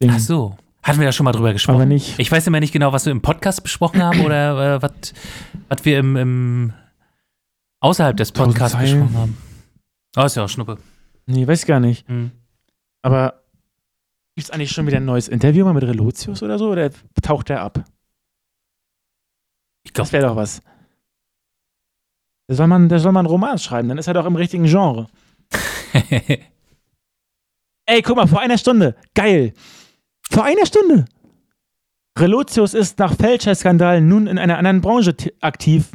-Ding. Ach so. Hatten wir da schon mal drüber gesprochen? Aber nicht. Ich weiß immer nicht genau, was wir im Podcast besprochen haben oder äh, was wir im, im, außerhalb des Podcasts besprochen haben. Oh, ist ja auch Schnuppe. Nee, weiß gar nicht. Hm. Aber gibt es eigentlich schon wieder ein neues Interview mal mit Relotius oder so? Oder taucht der ab? Ich glaube, das wäre doch was. Da soll, man, da soll man einen Roman schreiben, dann ist er doch im richtigen Genre. Ey, guck mal, vor einer Stunde. Geil. Vor einer Stunde. Relotius ist nach Fälscherskandalen nun in einer anderen Branche aktiv.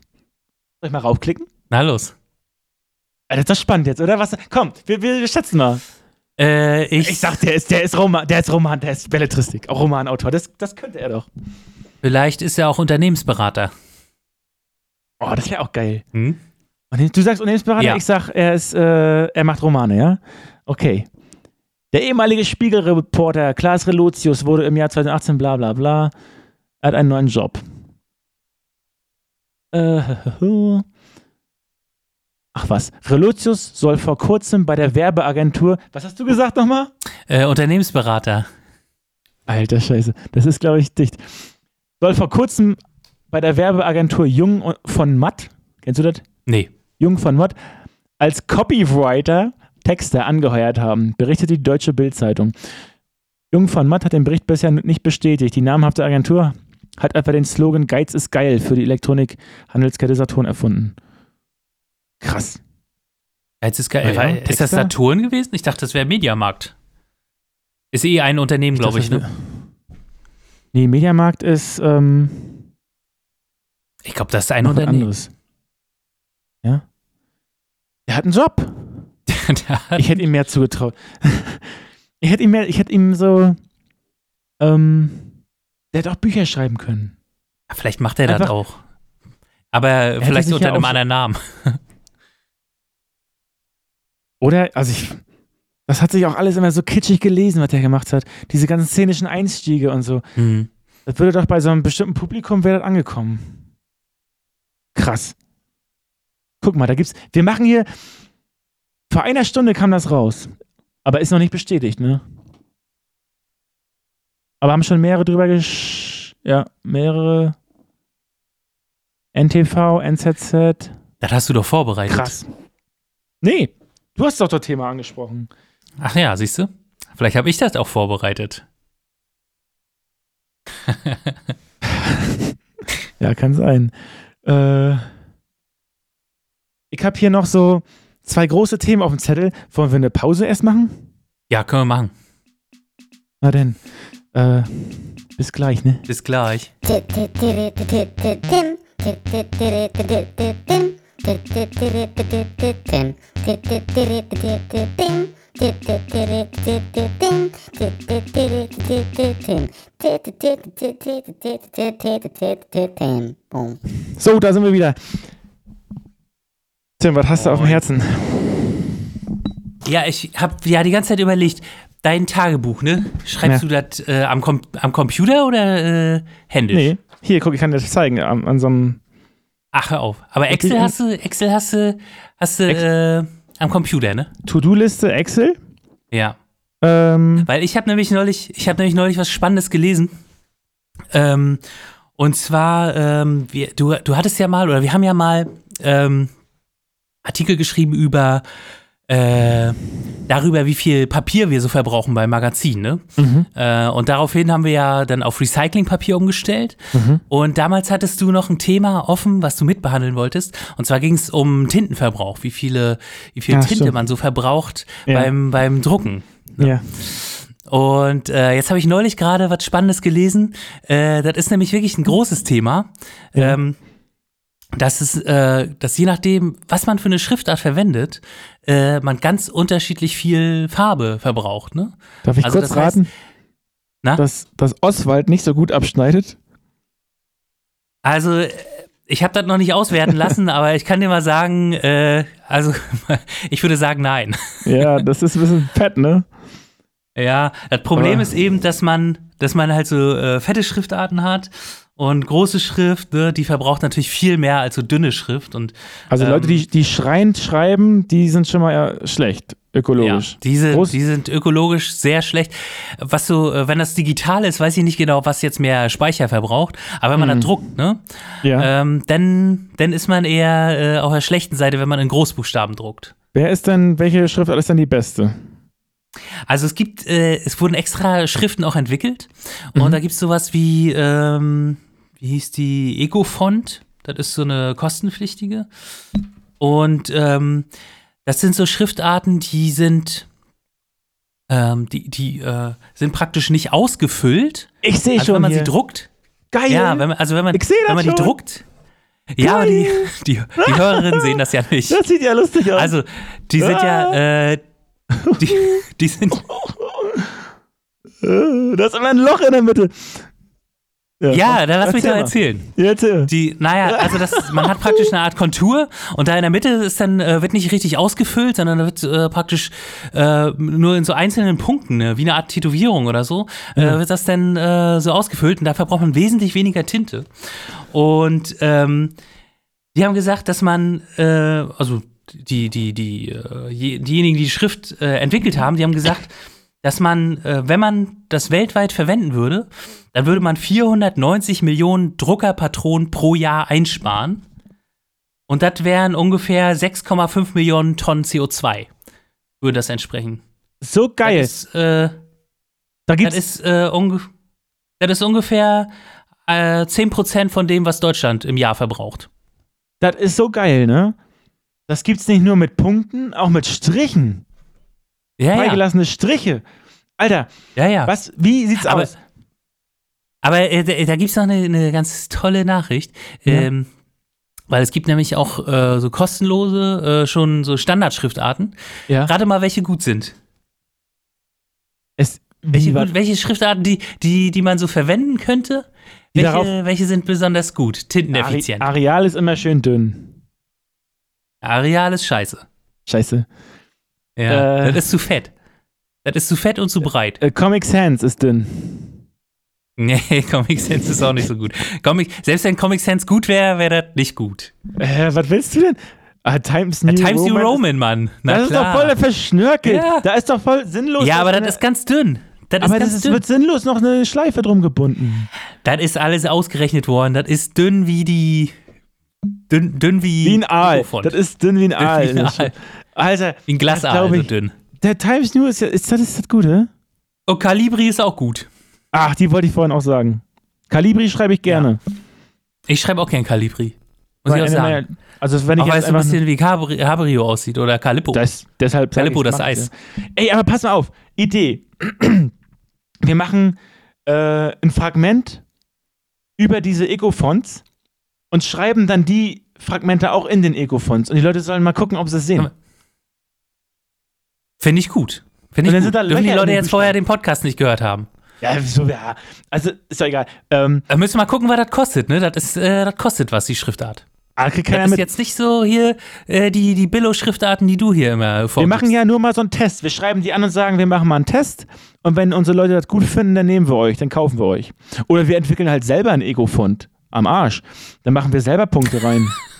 Soll ich mal raufklicken? Na los. Alter, das ist spannend jetzt, oder? Was? Komm, wir, wir schätzen mal. Äh, ich, ich sag, der ist, der ist Roman, der ist Roman, der ist Belletristik, auch Romanautor. Das, das könnte er doch. Vielleicht ist er auch Unternehmensberater. Oh, das wäre auch geil. Hm? Du sagst Unternehmensberater, ja. ich sag, er ist, äh, er macht Romane, ja? Okay. Der ehemalige Spiegelreporter Klaas Relotius wurde im Jahr 2018 bla bla bla. Er hat einen neuen Job. Äh, Ach was, Relotius soll vor kurzem bei der Werbeagentur, was hast du gesagt nochmal? Äh, Unternehmensberater. Alter Scheiße, das ist glaube ich dicht soll vor kurzem bei der Werbeagentur Jung von Matt, kennst du das? Nee. Jung von Matt, als Copywriter Texte angeheuert haben, berichtet die Deutsche Bildzeitung. Jung von Matt hat den Bericht bisher nicht bestätigt. Die namhafte Agentur hat etwa den Slogan Geiz ist geil für die Elektronik-Handelskette Saturn erfunden. Krass. Geiz ist geil. Ja, ist das Saturn gewesen? Ich dachte, das wäre Mediamarkt. Ist eh ein Unternehmen, glaube ich, ne? Nee, Mediamarkt ist. Ähm, ich glaube, das ist ein Unternehmen. Anderes. Ja. Er hat einen Job. hat ich hätte ihm mehr zugetraut. ich hätte ihm mehr, ich hätte ihm so. Ähm, der hätte auch Bücher schreiben können. Ja, vielleicht macht er Einfach, das auch. Aber vielleicht unter ja einem anderen Namen. Oder, also ich. Das hat sich auch alles immer so kitschig gelesen, was er gemacht hat. Diese ganzen szenischen Einstiege und so. Mhm. Das würde doch bei so einem bestimmten Publikum wäre das angekommen. Krass. Guck mal, da gibt's. Wir machen hier. Vor einer Stunde kam das raus. Aber ist noch nicht bestätigt, ne? Aber haben schon mehrere drüber gesch... Ja, mehrere... NTV, NZZ. Das hast du doch vorbereitet. Krass. Nee, du hast doch das Thema angesprochen. Ach ja, siehst du? Vielleicht habe ich das auch vorbereitet. ja, kann sein. Äh, ich habe hier noch so zwei große Themen auf dem Zettel. Wollen wir eine Pause erst machen? Ja, können wir machen. Na denn, äh, bis gleich, ne? Bis gleich. So, da sind wir wieder. Tim, was hast du auf dem Herzen? Ja, ich habe ja die ganze Zeit überlegt, dein Tagebuch, ne? Schreibst ja. du das äh, am, Com am Computer oder äh, händisch? Nee, hier, guck, ich kann dir das zeigen, an, an so einem. Ach, hör auf. Aber Excel hast du, Excel hast du, hast du äh, am Computer, ne? To-Do-Liste Excel? Ja. Ähm, Weil ich habe nämlich neulich, ich habe nämlich neulich was Spannendes gelesen. Ähm, und zwar, ähm, wir, du, du hattest ja mal, oder wir haben ja mal ähm, Artikel geschrieben über äh, darüber, wie viel Papier wir so verbrauchen beim Magazin. Ne? Mhm. Äh, und daraufhin haben wir ja dann auf Recyclingpapier umgestellt. Mhm. Und damals hattest du noch ein Thema offen, was du mitbehandeln wolltest. Und zwar ging es um Tintenverbrauch, wie viele, wie viel ja, Tinte stimmt. man so verbraucht ja. beim, beim Drucken. Ne? Ja. Und äh, jetzt habe ich neulich gerade was Spannendes gelesen. Äh, das ist nämlich wirklich ein großes Thema. Ja. Ähm, dass es, äh, dass je nachdem, was man für eine Schriftart verwendet, äh, man ganz unterschiedlich viel Farbe verbraucht. Ne? Darf ich also kurz raten, heißt, dass, dass Oswald nicht so gut abschneidet? Also, ich habe das noch nicht auswerten lassen, aber ich kann dir mal sagen, äh, also ich würde sagen, nein. Ja, das ist ein bisschen fett, ne? Ja, das Problem aber ist eben, dass man, dass man halt so äh, fette Schriftarten hat und große Schrift, ne, die verbraucht natürlich viel mehr als so dünne Schrift. Und, also Leute, die, ähm, die schreiend schreiben, die sind schon mal schlecht, ökologisch. Ja, diese, die sind ökologisch sehr schlecht. Was so, äh, wenn das digital ist, weiß ich nicht genau, was jetzt mehr Speicher verbraucht. Aber wenn man mhm. da druckt, ne, ja. ähm, dann, dann ist man eher äh, auf der schlechten Seite, wenn man in Großbuchstaben druckt. Wer ist denn, welche Schriftart ist denn die beste? Also es gibt, äh, es wurden extra Schriften auch entwickelt und mhm. da gibt es sowas wie, ähm, wie hieß die Ecofont? Das ist so eine kostenpflichtige. Und ähm, das sind so Schriftarten, die sind, ähm, die, die äh, sind praktisch nicht ausgefüllt. Ich sehe also schon. Wenn man hier. sie druckt. Geil. Ja, wenn man, also wenn man, wenn man die druckt. Ja, aber die, die, die Hörerinnen sehen das ja nicht. Das sieht ja lustig aus. Also, die sind ah. ja, äh, die, die sind. Da ist immer ein Loch in der Mitte. Ja, ja dann lass mich doch erzählen. Ja, erzähl. Die, naja, also das, man hat praktisch eine Art Kontur und da in der Mitte ist dann, äh, wird nicht richtig ausgefüllt, sondern da wird äh, praktisch äh, nur in so einzelnen Punkten, ne, wie eine Art Tätowierung oder so, äh, ja. wird das dann äh, so ausgefüllt und dafür braucht man wesentlich weniger Tinte. Und ähm, die haben gesagt, dass man, äh, also die, die, die, äh, diejenigen, die die Schrift entwickelt haben, die haben gesagt, dass man, äh, wenn man das weltweit verwenden würde, dann würde man 490 Millionen Druckerpatronen pro Jahr einsparen. Und das wären ungefähr 6,5 Millionen Tonnen CO2. Würde das entsprechen. So geil. Das ist, äh, da gibt's das ist, äh, das ist ungefähr äh, 10% von dem, was Deutschland im Jahr verbraucht. Das ist so geil, ne? Das gibt's nicht nur mit Punkten, auch mit Strichen. Ja, Freigelassene ja. Striche. Alter, ja, ja. Was, wie sieht's aber, aus? Aber äh, da, da gibt's noch eine, eine, ganz tolle Nachricht. Ja. Ähm, weil es gibt nämlich auch äh, so kostenlose, äh, schon so Standardschriftarten. Ja. Rate mal, welche gut sind. Es, welche, gut, welche Schriftarten, die, die, die man so verwenden könnte, welche, welche sind besonders gut, tinteneffizient? Areal ist immer schön dünn. Areal ist scheiße. Scheiße. Ja, äh, das ist zu fett. Das ist zu fett und zu breit. Äh, Comic Sans ist dünn. Nee, Comic Sans ist auch nicht so gut. Comic, selbst wenn Comic Sans gut wäre, wäre das nicht gut. Äh, was willst du denn? Ah, Times New ja, Times Roman. New Roman, Mann. Na das klar. ist doch voll verschnörkelt. Ja. Da ist doch voll sinnlos. Ja, aber das ist ganz dünn. Das aber das ist, wird sinnlos noch eine Schleife drum gebunden. Das ist alles ausgerechnet worden. Das ist dünn wie die. Dünn, dünn wie. Wie ein Aal. Das ist dünn wie ein Aal. Wie ein Aal. Alter. Wie ein Glasaal, also dünn. Der Times New ist, ist, das, ist das Gute? Oh, Calibri ist auch gut. Ach, die wollte ich vorhin auch sagen. Calibri schreibe ich gerne. Ja. Ich schreibe auch gerne Calibri. Muss Weil ich auch sagen. Also wenn ich auch jetzt ein bisschen wie Cabrio aussieht oder Calippo. Das, deshalb Calippo, das Eis. Ja. Ey, aber pass mal auf. Idee. Wir machen äh, ein Fragment über diese Eco-Fonts und schreiben dann die Fragmente auch in den Eco-Fonts. Und die Leute sollen mal gucken, ob sie es sehen. Finde ich gut. Finde ich gut. Dürfen die Leute jetzt vorher den Podcast nicht gehört haben. Ja, so, ja. Also, ist doch egal. Ähm, da müssen wir mal gucken, was das kostet, ne? Das, ist, äh, das kostet was, die Schriftart. Ah, das ist mit. jetzt nicht so hier äh, die, die Billo-Schriftarten, die du hier immer vorgibst. Wir machen ja nur mal so einen Test. Wir schreiben die an und sagen, wir machen mal einen Test. Und wenn unsere Leute das gut finden, dann nehmen wir euch, dann kaufen wir euch. Oder wir entwickeln halt selber einen Ego-Fund. Am Arsch. Dann machen wir selber Punkte rein.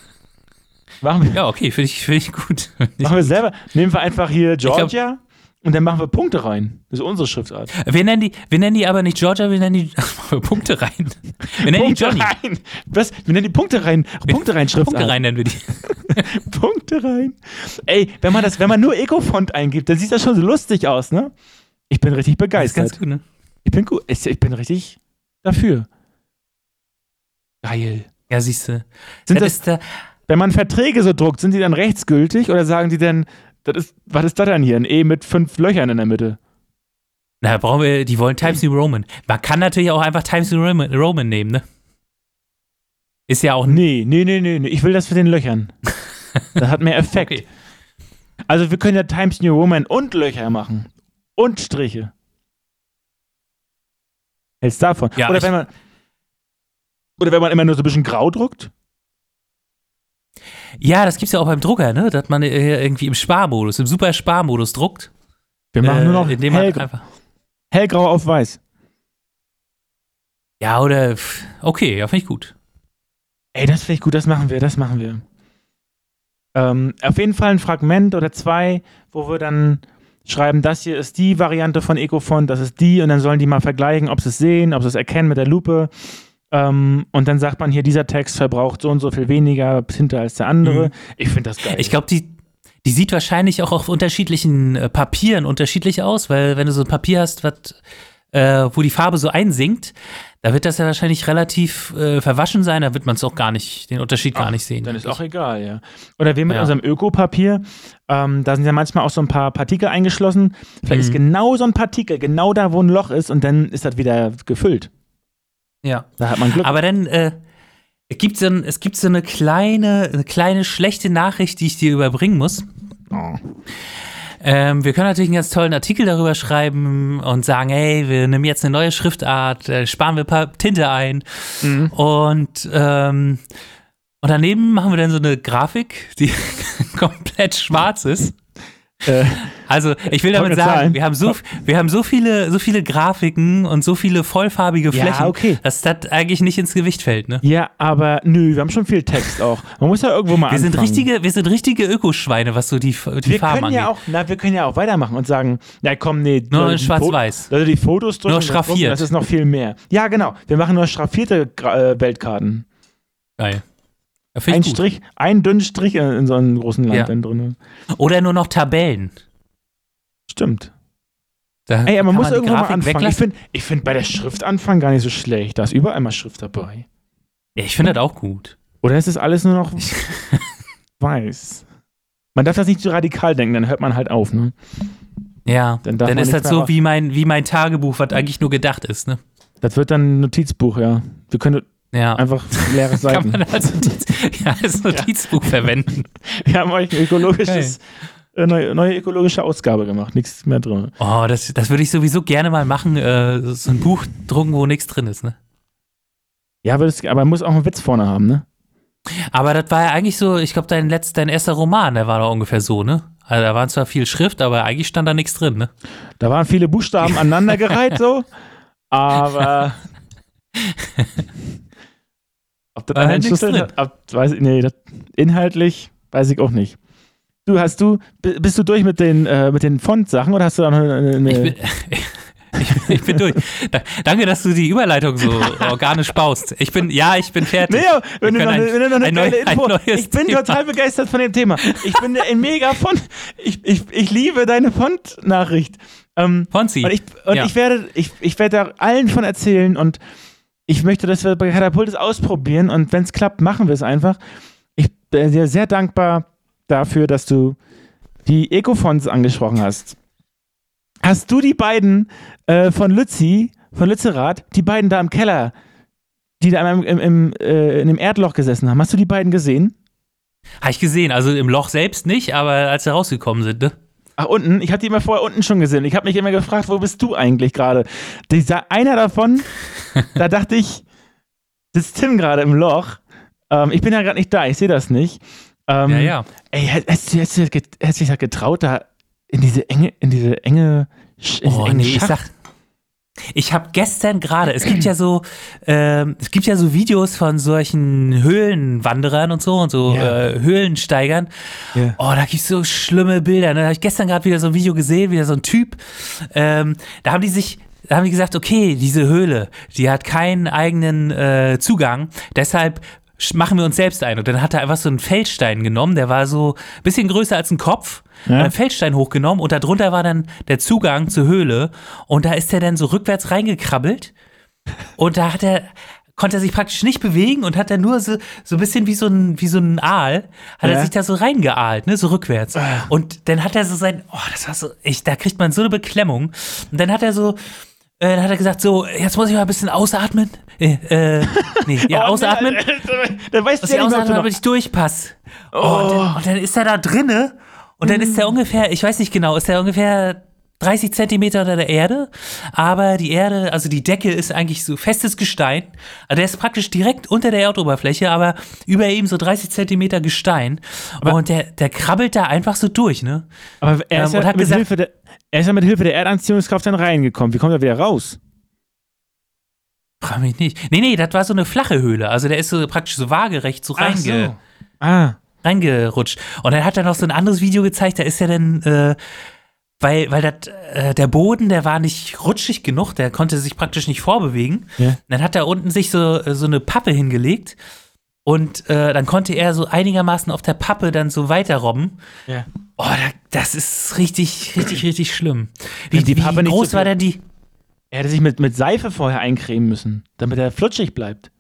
machen wir, ja, okay, finde ich, find ich gut. machen wir selber. Nehmen wir einfach hier Georgia. Und dann machen wir Punkte rein. Das ist unsere Schriftart. Wir nennen die, wir nennen die aber nicht Georgia, wir nennen die Punkte rein. Wir nennen Punkte die Johnny. Rein. Was? Wir nennen die Punkte rein. Punkte rein Schriftart. Punkte rein nennen wir die. Punkte rein. Ey, wenn man das, wenn man nur Ecofont eingibt, dann sieht das schon so lustig aus, ne? Ich bin richtig begeistert. Das ist ganz gut, ne? Ich bin gut. Ich, ich bin richtig dafür. Geil. Ja, siehst du. Sind das, das da, wenn man Verträge so druckt, sind die dann rechtsgültig oder sagen die denn, das ist, was ist das denn hier? Ein E mit fünf Löchern in der Mitte. Na, brauchen wir, die wollen Times New Roman. Man kann natürlich auch einfach Times New Roman, Roman nehmen, ne? Ist ja auch. Nee, nee, nee, nee, nee. Ich will das für den Löchern. das hat mehr Effekt. Okay. Also, wir können ja Times New Roman und Löcher machen. Und Striche. Hältst davon? Ja, oder wenn man. Oder wenn man immer nur so ein bisschen grau druckt? Ja, das gibt es ja auch beim Drucker, ne? Dass man irgendwie im Sparmodus, im super Sparmodus druckt. Wir machen äh, nur noch hellgrau, hellgrau auf weiß. Ja, oder okay, ja, finde ich gut. Ey, das finde ich gut, das machen wir, das machen wir. Ähm, auf jeden Fall ein Fragment oder zwei, wo wir dann schreiben, das hier ist die Variante von Ecofont, das ist die, und dann sollen die mal vergleichen, ob sie es sehen, ob sie es erkennen mit der Lupe. Ähm, und dann sagt man hier, dieser Text verbraucht so und so viel weniger Tinte als der andere. Mhm. Ich finde das geil. Ich glaube, die, die sieht wahrscheinlich auch auf unterschiedlichen äh, Papieren unterschiedlich aus, weil wenn du so ein Papier hast, wat, äh, wo die Farbe so einsinkt, da wird das ja wahrscheinlich relativ äh, verwaschen sein, da wird man es auch gar nicht, den Unterschied Ach, gar nicht sehen. Dann ist auch egal, ja. Oder wir mit ja. unserem Ökopapier, ähm, da sind ja manchmal auch so ein paar Partikel eingeschlossen. Vielleicht mhm. ist genau so ein Partikel, genau da, wo ein Loch ist, und dann ist das wieder gefüllt. Ja. Da hat man Glück. Aber dann äh, gibt so es gibt so eine kleine, eine kleine schlechte Nachricht, die ich dir überbringen muss. Oh. Ähm, wir können natürlich einen ganz tollen Artikel darüber schreiben und sagen, hey, wir nehmen jetzt eine neue Schriftart, äh, sparen wir ein paar Tinte ein. Mhm. Und, ähm, und daneben machen wir dann so eine Grafik, die komplett schwarz ist. Äh, also ich will damit sagen, wir haben so, wir haben so viele, so viele Grafiken und so viele vollfarbige Flächen, ja, okay. dass das eigentlich nicht ins Gewicht fällt, ne? Ja, aber nö, wir haben schon viel Text auch. Man muss ja irgendwo mal wir anfangen. Sind richtige, wir sind richtige Ökoschweine, was so die, die wir Farben können ja Auch, na, wir können ja auch weitermachen und sagen, na komm, nee. Nur in schwarz-weiß. Leute, die Fotos drücken. Nur schraffiert. Das ist noch viel mehr. Ja, genau. Wir machen nur schraffierte äh, Weltkarten. Geil. Ja, ein Strich, ein dünnen Strich in, so einem großen Land ja. drin. Oder nur noch Tabellen. Stimmt. Da Ey, aber man muss man irgendwo mal anfangen. Ich finde ich find bei der Schrift anfangen gar nicht so schlecht. Da ist überall mal Schrift dabei. Ja, ich finde das auch gut. Oder ist es alles nur noch weiß? Man darf das nicht zu radikal denken, dann hört man halt auf, ne? Ja, dann, dann ist das so wie mein, wie mein Tagebuch, was eigentlich nur gedacht ist, ne? Das wird dann ein Notizbuch, ja. Wir können ja. einfach leere Seiten. Kann man als, Notiz, ja, als Notizbuch ja. verwenden. Wir haben euch ein ökologisches okay. Äh, neue, neue, ökologische Ausgabe gemacht, nichts mehr drin. Oh, das, das würde ich sowieso gerne mal machen, äh, so ein Buch drucken, wo nichts drin ist, ne? Ja, aber, das, aber man muss auch einen Witz vorne haben, ne? Aber das war ja eigentlich so, ich glaube, dein letzter, dein erster Roman, der war doch ungefähr so, ne? Also da war zwar viel Schrift, aber eigentlich stand da nichts drin, ne? Da waren viele Buchstaben aneinandergereiht so, aber ob das einen Schlüssel hat, ab, weiß ich, nee, das, inhaltlich Weiß ich auch nicht. Du, hast du, bist du durch mit den, äh, mit den Font-Sachen oder hast du da noch eine. eine ich, bin, ich, ich bin durch. Da, danke, dass du die Überleitung so organisch baust. Ich bin, ja, ich bin fertig. Nee, wenn du noch, ein, wenn du noch eine geile Info. Ich bin Thema. total begeistert von dem Thema. Ich bin ein mega Font. Ich, ich, ich liebe deine Font-Nachricht. Ähm, Fonzi. Und, ich, und ja. ich, werde, ich, ich werde da allen von erzählen und ich möchte, dass wir bei Katapult ausprobieren und wenn es klappt, machen wir es einfach. Ich bin dir sehr dankbar dafür, dass du die Ecofonts angesprochen hast. Hast du die beiden äh, von Lützi, von Lützerath, die beiden da im Keller, die da im, im, im, äh, in dem Erdloch gesessen haben, hast du die beiden gesehen? Habe ich gesehen, also im Loch selbst nicht, aber als sie rausgekommen sind, ne? Ach, unten? Ich hatte die immer vorher unten schon gesehen. Ich habe mich immer gefragt, wo bist du eigentlich gerade? Einer davon, da dachte ich, sitzt Tim gerade im Loch. Ähm, ich bin ja gerade nicht da, ich sehe das nicht. Ähm, ja, ja. Ey, hättest du, hättest, du, hättest du dich getraut, da in diese enge, in diese enge, in oh, nee, ich sag, ich habe gestern gerade, es gibt ja so, ähm, es gibt ja so Videos von solchen Höhlenwanderern und so und so yeah. äh, Höhlensteigern. Yeah. Oh, da gibt's so schlimme Bilder. Ne? Da habe ich gestern gerade wieder so ein Video gesehen, wieder so ein Typ. Ähm, da haben die sich da haben die gesagt, okay, diese Höhle, die hat keinen eigenen äh, Zugang, deshalb machen wir uns selbst ein. Und dann hat er einfach so einen Feldstein genommen, der war so ein bisschen größer als ein Kopf. Ja. Einen Feldstein hochgenommen und darunter war dann der Zugang zur Höhle. Und da ist er dann so rückwärts reingekrabbelt. Und da hat er, konnte er sich praktisch nicht bewegen und hat dann nur so, so ein bisschen wie so ein, wie so ein Aal, hat ja. er sich da so reingeahlt, ne, so rückwärts. Ah. Und dann hat er so sein, oh, das war so, ich, da kriegt man so eine Beklemmung. Und dann hat er so, dann hat er gesagt, so, jetzt muss ich mal ein bisschen ausatmen. Äh, äh nee, ja, oh, ausatmen. Nee, dann weißt du ja ausatmen, damit ich durchpasse. Oh. oh. Und, dann, und, dann, ist er da drinne und dann ist er mm. ungefähr, ich weiß nicht genau, ist er ungefähr 30 Zentimeter unter der Erde, aber die Erde, also die Decke ist eigentlich so festes Gestein. Also der ist praktisch direkt unter der Erdoberfläche, aber über ihm so 30 Zentimeter Gestein. Aber und der, der krabbelt da einfach so durch, ne? Aber er ist, ähm, ja mit gesagt, Hilfe der, er ist ja mit Hilfe der Erdanziehungskraft dann reingekommen. Wie kommt er wieder raus? Frag mich nicht. Nee, nee, das war so eine flache Höhle. Also der ist so praktisch so waagerecht so, reinge so. Ah. reingerutscht. Und dann hat er noch so ein anderes Video gezeigt, da ist er dann, äh, weil, weil dat, äh, der Boden, der war nicht rutschig genug, der konnte sich praktisch nicht vorbewegen. Ja. Dann hat er unten sich so, so eine Pappe hingelegt und äh, dann konnte er so einigermaßen auf der Pappe dann so weiter robben. Ja. Oh, das ist richtig, richtig, richtig schlimm. Wie, die Pappe wie groß so war denn die? Er hätte sich mit, mit Seife vorher eincremen müssen, damit er flutschig bleibt.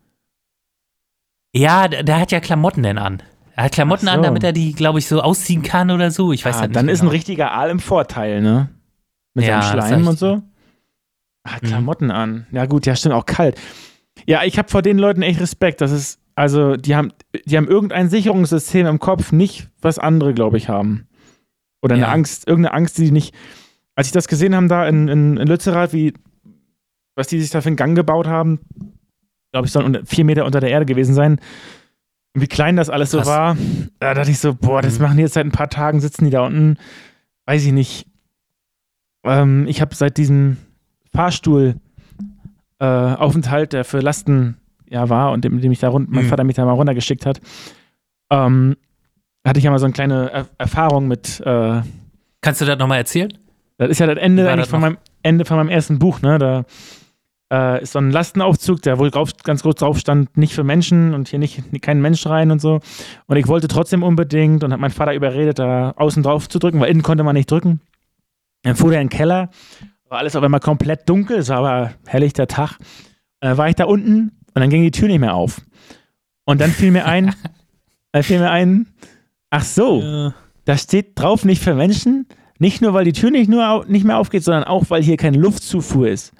Ja, der, der hat ja Klamotten denn an. Er hat Klamotten so. an, damit er die, glaube ich, so ausziehen kann oder so. Ich weiß ah, ja nicht. Dann genau. ist ein genau. richtiger Aal im Vorteil, ne? Mit ja, seinem Schleim und so. Ah, Klamotten mhm. an. Ja, gut, ja, stimmt, auch kalt. Ja, ich habe vor den Leuten echt Respekt. Das ist, also, die haben, die haben irgendein Sicherungssystem im Kopf, nicht was andere, glaube ich, haben. Oder eine ja. Angst, irgendeine Angst, die nicht. Als ich das gesehen habe da in, in, in Lützerath, wie, was die sich da für einen Gang gebaut haben, glaube ich, soll vier Meter unter der Erde gewesen sein. Und wie klein das alles Krass. so war, da dachte ich so, boah, das mhm. machen die jetzt seit ein paar Tagen, sitzen die da unten. Weiß ich nicht. Ähm, ich habe seit diesem Fahrstuhl äh, Aufenthalt, der für Lasten ja war und dem, dem ich da rund, mein mhm. Vater mich da mal runtergeschickt hat, ähm, hatte ich ja mal so eine kleine er Erfahrung mit. Äh, Kannst du das nochmal erzählen? Das ist ja das Ende eigentlich von meinem, Ende von meinem ersten Buch, ne? Da äh, ist so ein Lastenaufzug, der wohl drauf, ganz groß drauf stand, nicht für Menschen und hier nicht kein Mensch rein und so. Und ich wollte trotzdem unbedingt und hat mein Vater überredet, da außen drauf zu drücken, weil innen konnte man nicht drücken. Dann fuhr er in den Keller, war alles auf einmal komplett dunkel, es war aber helllichter Tag. Äh, war ich da unten und dann ging die Tür nicht mehr auf. Und dann fiel mir ein, dann fiel mir ein, Ach so, ja. da steht drauf nicht für Menschen. Nicht nur, weil die Tür nicht, nur, nicht mehr aufgeht, sondern auch, weil hier keine Luftzufuhr ist.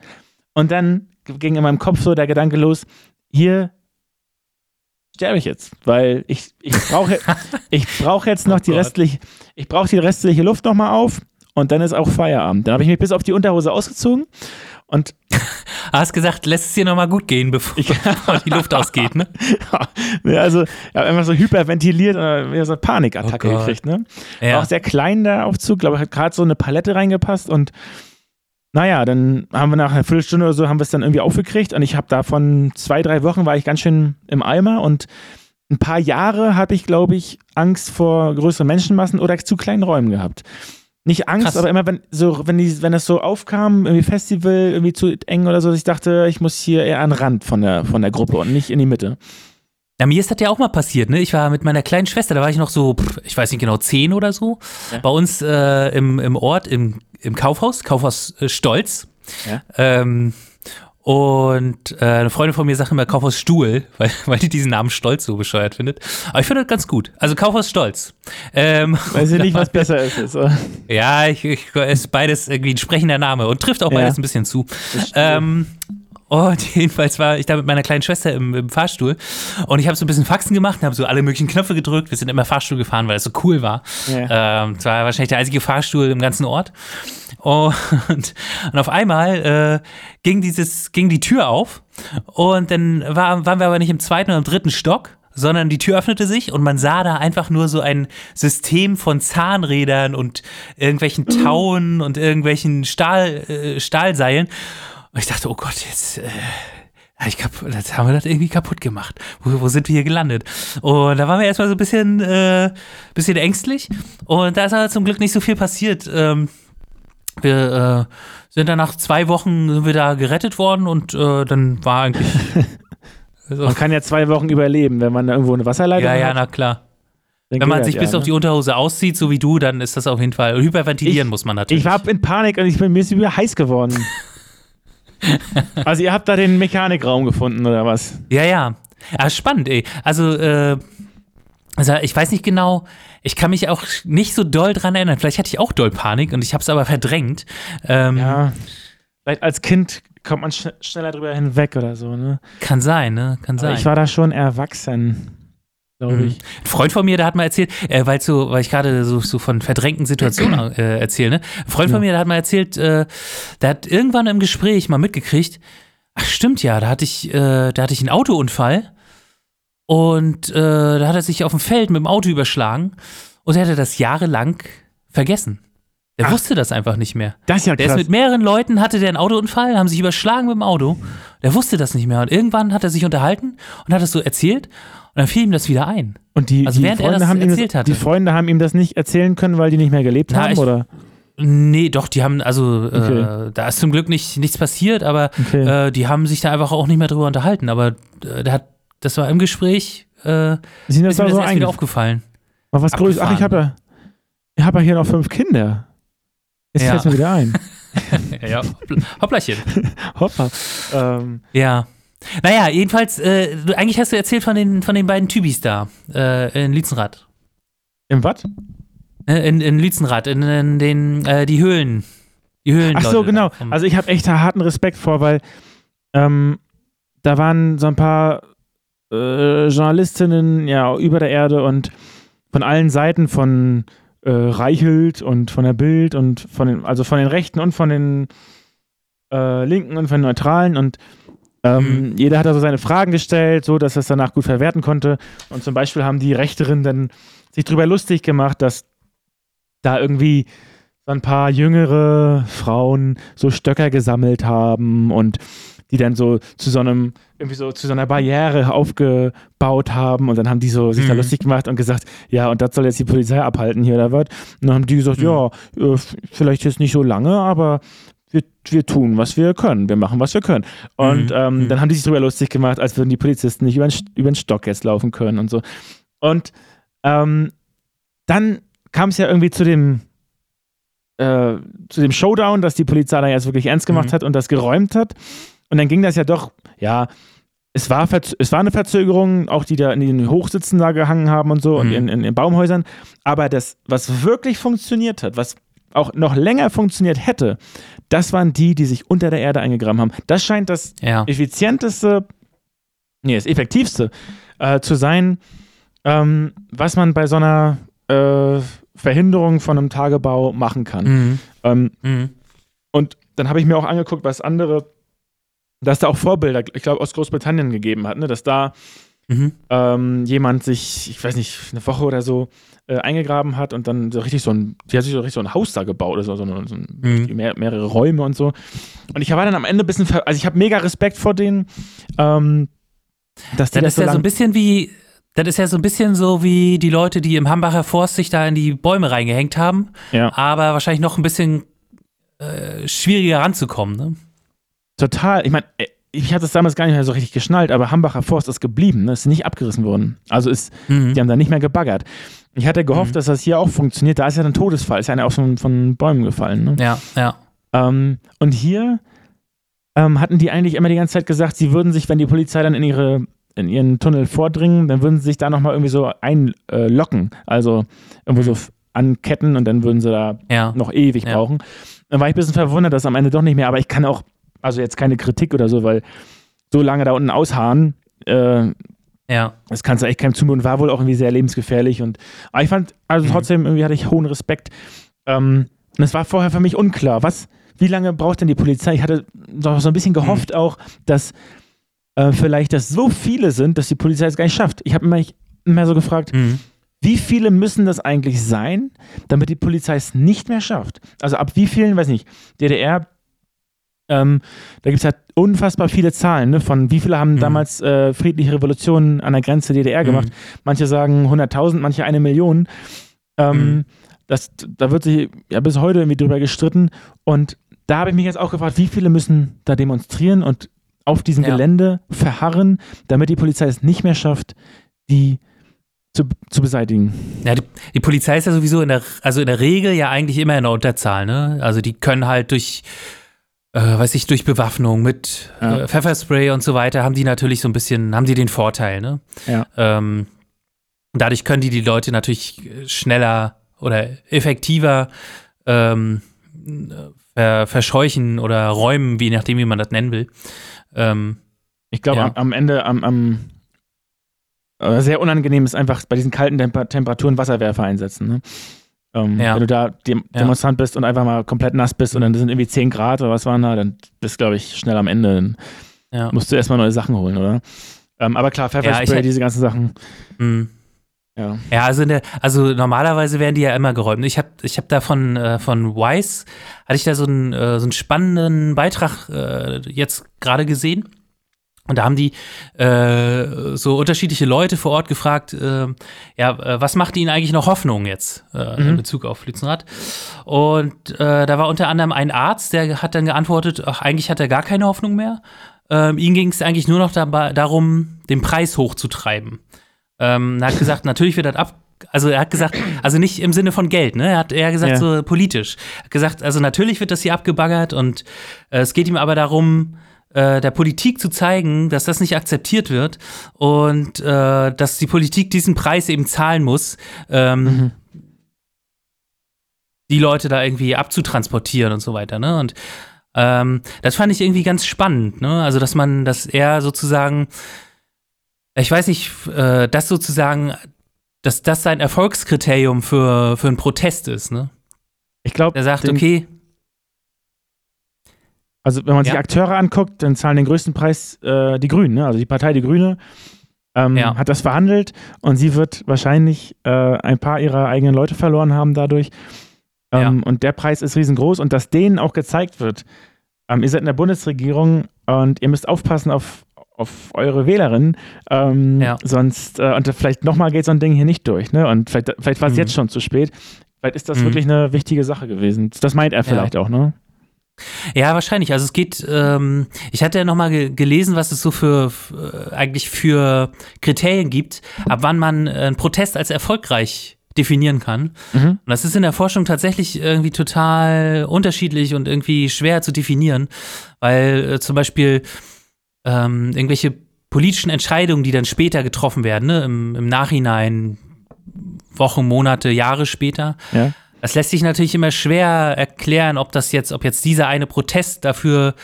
Und dann ging in meinem Kopf so der Gedanke los, hier sterbe ich jetzt, weil ich, ich brauche ich brauch jetzt noch oh die restliche, ich brauche die restliche Luft nochmal auf und dann ist auch Feierabend. Dann habe ich mich bis auf die Unterhose ausgezogen und hast gesagt, lässt es dir nochmal gut gehen, bevor ich, die Luft ausgeht, ne? ja, also ja, einfach so hyperventiliert und so eine Panikattacke oh gekriegt, ne? Ja. Auch sehr klein der Aufzug, glaube ich, hat gerade so eine Palette reingepasst und naja, dann haben wir nach einer Viertelstunde oder so haben wir es dann irgendwie aufgekriegt und ich habe davon zwei, drei Wochen war ich ganz schön im Eimer und ein paar Jahre habe ich, glaube ich, Angst vor größeren Menschenmassen oder zu kleinen Räumen gehabt. Nicht Angst, Krass. aber immer, wenn so, wenn die, wenn das so aufkam, irgendwie Festival, irgendwie zu eng oder so, ich dachte, ich muss hier eher an den Rand von der, von der Gruppe und nicht in die Mitte. Ja, mir ist das ja auch mal passiert, ne? Ich war mit meiner kleinen Schwester, da war ich noch so, ich weiß nicht genau, zehn oder so, ja. bei uns äh, im, im Ort, im, im Kaufhaus, Kaufhaus äh, Stolz. Ja. Ähm, und äh, eine Freundin von mir sagt immer Kaufhaus Stuhl, weil, weil die diesen Namen Stolz so bescheuert findet. Aber ich finde das ganz gut. Also Kaufhaus Stolz. Ähm, Weiß ich nicht, was besser ist. Jetzt, ja, ich, ich, ist beides irgendwie ein sprechender Name und trifft auch beides ja. ein bisschen zu. Ähm, und jedenfalls war ich da mit meiner kleinen Schwester im, im Fahrstuhl und ich habe so ein bisschen Faxen gemacht und habe so alle möglichen Knöpfe gedrückt. Wir sind immer Fahrstuhl gefahren, weil es so cool war. Ja. Ähm, es war wahrscheinlich der einzige Fahrstuhl im ganzen Ort. Und, und auf einmal äh, ging, dieses, ging die Tür auf und dann war, waren wir aber nicht im zweiten oder im dritten Stock, sondern die Tür öffnete sich und man sah da einfach nur so ein System von Zahnrädern und irgendwelchen mhm. Tauen und irgendwelchen Stahl, äh, Stahlseilen. Und ich dachte, oh Gott, jetzt, äh, ich kaputt, jetzt haben wir das irgendwie kaputt gemacht. Wo, wo sind wir hier gelandet? Und da waren wir erstmal so ein bisschen, äh, bisschen ängstlich. Und da ist aber zum Glück nicht so viel passiert. Ähm, wir äh, sind dann nach zwei Wochen sind wir da gerettet worden und äh, dann war eigentlich. also, man kann ja zwei Wochen überleben, wenn man irgendwo eine Wasserleitung hat. Ja, ja, na klar. Wenn man sich ja, bis ne? auf die Unterhose auszieht, so wie du, dann ist das auf jeden Fall. Hyperventilieren ich, muss man natürlich. Ich war in Panik und ich bin mir ist wieder heiß geworden. also ihr habt da den Mechanikraum gefunden oder was? Ja, ja. Ja, spannend, ey. Also, äh, also ich weiß nicht genau, ich kann mich auch nicht so doll dran erinnern. Vielleicht hatte ich auch doll Panik und ich habe es aber verdrängt. Ähm, ja, vielleicht als Kind kommt man sch schneller drüber hinweg oder so, ne? Kann sein, ne? Kann sein. Aber ich war da schon erwachsen glaube mhm. ich. Ein Freund von mir, der hat mal erzählt, äh, weil, so, weil ich gerade so, so von verdrängten Situationen äh, erzähle, ne? Ein Freund ja. von mir, der hat mal erzählt, äh, der hat irgendwann im Gespräch mal mitgekriegt, ach stimmt ja, da hatte ich, äh, da hatte ich einen Autounfall und äh, da hat er sich auf dem Feld mit dem Auto überschlagen und er hatte das jahrelang vergessen. Der Ach, wusste das einfach nicht mehr. Das ist ja krass. Der ist mit mehreren Leuten, hatte der einen Autounfall, haben sich überschlagen mit dem Auto. Der wusste das nicht mehr. Und irgendwann hat er sich unterhalten und hat es so erzählt. Und dann fiel ihm das wieder ein. Und die, also die während Freunde er das haben erzählt hat. Die Freunde haben ihm das nicht erzählen können, weil die nicht mehr gelebt Na, haben, ich, oder? Nee, doch, die haben, also äh, okay. äh, da ist zum Glück nicht, nichts passiert, aber okay. äh, die haben sich da einfach auch nicht mehr drüber unterhalten. Aber äh, hat, das war im Gespräch, äh, ist mir das, so erst wieder aufgefallen. Aber was größer, ach, ich habe ja, ich habe ja hier noch fünf Kinder. Jetzt ja. fällt mir wieder ein. ja, ja, Hopplerchen. Hoppa. Ähm, ja. Naja, jedenfalls, äh, eigentlich hast du erzählt von den, von den beiden Tübis da, äh, in Lietzenrad. Im was? Äh, in, in Lietzenrad, in, in den, äh, die Höhlen. Die Höhlen. Ach so, genau. Also ich habe echt harten Respekt vor, weil ähm, da waren so ein paar äh, Journalistinnen ja über der Erde und von allen Seiten von äh, Reichelt und von der Bild und von den, also von den Rechten und von den äh, Linken und von den Neutralen und ähm, mhm. Jeder hat also seine Fragen gestellt, so dass er es danach gut verwerten konnte. Und zum Beispiel haben die Rechteren dann sich darüber lustig gemacht, dass da irgendwie so ein paar jüngere Frauen so Stöcker gesammelt haben und die dann so zu so einem, irgendwie so zu so einer Barriere aufgebaut haben und dann haben die so sich mhm. da lustig gemacht und gesagt, ja, und das soll jetzt die Polizei abhalten hier oder was. Und dann haben die gesagt, mhm. ja, äh, vielleicht jetzt nicht so lange, aber wir, wir tun, was wir können, wir machen, was wir können. Und mhm. ähm, mhm. dann haben die sich darüber lustig gemacht, als würden die Polizisten nicht über den, über den Stock jetzt laufen können und so. Und ähm, dann kam es ja irgendwie zu dem, äh, zu dem Showdown, dass die Polizei da jetzt wirklich ernst gemacht mhm. hat und das geräumt hat. Und dann ging das ja doch, ja, es war, es war eine Verzögerung, auch die da in den Hochsitzen da gehangen haben und so mhm. und in, in, in Baumhäusern. Aber das, was wirklich funktioniert hat, was auch noch länger funktioniert hätte, das waren die, die sich unter der Erde eingegraben haben. Das scheint das ja. effizienteste, nee, das effektivste äh, zu sein, ähm, was man bei so einer äh, Verhinderung von einem Tagebau machen kann. Mhm. Ähm, mhm. Und dann habe ich mir auch angeguckt, was andere, dass da auch Vorbilder, ich glaube, aus Großbritannien gegeben hat, ne? dass da mhm. ähm, jemand sich, ich weiß nicht, eine Woche oder so äh, eingegraben hat und dann so richtig so ein, die hat sich so richtig so ein Haus da gebaut, also so, so, so mhm. mehr, mehrere Räume und so. Und ich war dann am Ende ein bisschen, also ich habe mega Respekt vor denen. Ähm, dass die das, das ist so ja so ein bisschen wie das ist ja so ein bisschen so wie die Leute, die im Hambacher Forst sich da in die Bäume reingehängt haben, ja. aber wahrscheinlich noch ein bisschen äh, schwieriger ranzukommen. Ne? Total. Ich meine, äh, ich hatte es damals gar nicht mehr so richtig geschnallt, aber Hambacher Forst ist geblieben, ne? ist nicht abgerissen worden. Also ist, mhm. die haben da nicht mehr gebaggert. Ich hatte gehofft, mhm. dass das hier auch funktioniert. Da ist ja ein Todesfall, ist ja einer auch von, von Bäumen gefallen. Ne? Ja, ja. Ähm, und hier ähm, hatten die eigentlich immer die ganze Zeit gesagt, sie würden sich, wenn die Polizei dann in ihre in ihren Tunnel vordringen, dann würden sie sich da nochmal irgendwie so einlocken. also irgendwo so anketten und dann würden sie da ja. noch ewig ja. brauchen. Dann war ich ein bisschen verwundert, dass am Ende doch nicht mehr, aber ich kann auch, also jetzt keine Kritik oder so, weil so lange da unten ausharren, äh, ja. Das kannst du echt keinem zumuten. War wohl auch irgendwie sehr lebensgefährlich. Und, aber ich fand, also mhm. trotzdem, irgendwie hatte ich hohen Respekt. Ähm, und es war vorher für mich unklar, was, wie lange braucht denn die Polizei? Ich hatte doch so ein bisschen gehofft mhm. auch, dass äh, vielleicht das so viele sind, dass die Polizei es gar nicht schafft. Ich habe mich immer so gefragt, mhm. wie viele müssen das eigentlich sein, damit die Polizei es nicht mehr schafft? Also ab wie vielen, weiß nicht, DDR, ähm, da gibt es halt unfassbar viele Zahlen, ne, von wie viele haben mhm. damals äh, friedliche Revolutionen an der Grenze DDR gemacht. Mhm. Manche sagen 100.000, manche eine Million. Ähm, mhm. das, da wird sich ja bis heute irgendwie drüber gestritten. Und da habe ich mich jetzt auch gefragt, wie viele müssen da demonstrieren und auf diesem ja. Gelände verharren, damit die Polizei es nicht mehr schafft, die zu, zu beseitigen. Ja, die, die, Polizei ist ja sowieso in der, also in der Regel ja eigentlich immer in der Unterzahl, ne? Also die können halt durch, äh, weiß ich, durch Bewaffnung mit ja. äh, Pfefferspray und so weiter, haben die natürlich so ein bisschen, haben die den Vorteil, ne? Ja. Ähm, dadurch können die die Leute natürlich schneller oder effektiver ähm, ver verscheuchen oder räumen, je nachdem, wie man das nennen will. Ähm, ich glaube, ja. am, am, Ende, am, am äh, sehr unangenehm ist einfach bei diesen kalten Temper Temperaturen Wasserwerfer einsetzen. Ne? Ähm, ja. Wenn du da Dem Demonstrant bist und einfach mal komplett nass bist und dann sind irgendwie 10 Grad oder was waren da, dann bist du, glaube ich, schnell am Ende. Dann ja. musst du erstmal neue Sachen holen, oder? Ähm, aber klar, Pfefferspray, diese ganzen Sachen. Mhm. Ja. ja, also, der, also normalerweise werden die ja immer geräumt. Ich habe ich hab da von, äh, von Wise, hatte ich da so einen, äh, so einen spannenden Beitrag äh, jetzt gerade gesehen. Und da haben die äh, so unterschiedliche Leute vor Ort gefragt, äh, ja, äh, was macht ihnen eigentlich noch Hoffnung jetzt äh, mhm. in Bezug auf Lützenrad? Und äh, da war unter anderem ein Arzt, der hat dann geantwortet, ach, eigentlich hat er gar keine Hoffnung mehr. Ähm, ihm ging es eigentlich nur noch dabei, darum, den Preis hochzutreiben. Ähm, er hat gesagt, natürlich wird das ab. Also er hat gesagt, also nicht im Sinne von Geld, ne? Er hat eher gesagt, ja. so politisch. Er hat gesagt, also natürlich wird das hier abgebaggert und äh, es geht ihm aber darum, äh, der Politik zu zeigen, dass das nicht akzeptiert wird und äh, dass die Politik diesen Preis eben zahlen muss, ähm, mhm. die Leute da irgendwie abzutransportieren und so weiter, ne? Und ähm, das fand ich irgendwie ganz spannend, ne? Also, dass man, dass er sozusagen ich weiß nicht, äh, das sozusagen, dass das sein Erfolgskriterium für, für einen Protest ist, ne? Ich glaube. Er sagt, okay. Also, wenn man sich ja. Akteure anguckt, dann zahlen den größten Preis äh, die Grünen, ne? Also die Partei Die Grüne ähm, ja. hat das verhandelt und sie wird wahrscheinlich äh, ein paar ihrer eigenen Leute verloren haben dadurch. Ähm, ja. Und der Preis ist riesengroß und dass denen auch gezeigt wird, ähm, ihr seid in der Bundesregierung und ihr müsst aufpassen auf auf eure Wählerin. Ähm, ja. Sonst, äh, und vielleicht nochmal geht so ein Ding hier nicht durch, ne? Und vielleicht, vielleicht war es mhm. jetzt schon zu spät. Vielleicht ist das mhm. wirklich eine wichtige Sache gewesen. Das meint er vielleicht ja. auch, ne? Ja, wahrscheinlich. Also es geht, ähm, ich hatte ja nochmal ge gelesen, was es so für, äh, eigentlich für Kriterien gibt, ab wann man äh, einen Protest als erfolgreich definieren kann. Mhm. Und das ist in der Forschung tatsächlich irgendwie total unterschiedlich und irgendwie schwer zu definieren, weil äh, zum Beispiel ähm, irgendwelche politischen Entscheidungen, die dann später getroffen werden, ne? Im, im Nachhinein, Wochen, Monate, Jahre später. Ja. Das lässt sich natürlich immer schwer erklären, ob das jetzt, ob jetzt dieser eine Protest dafür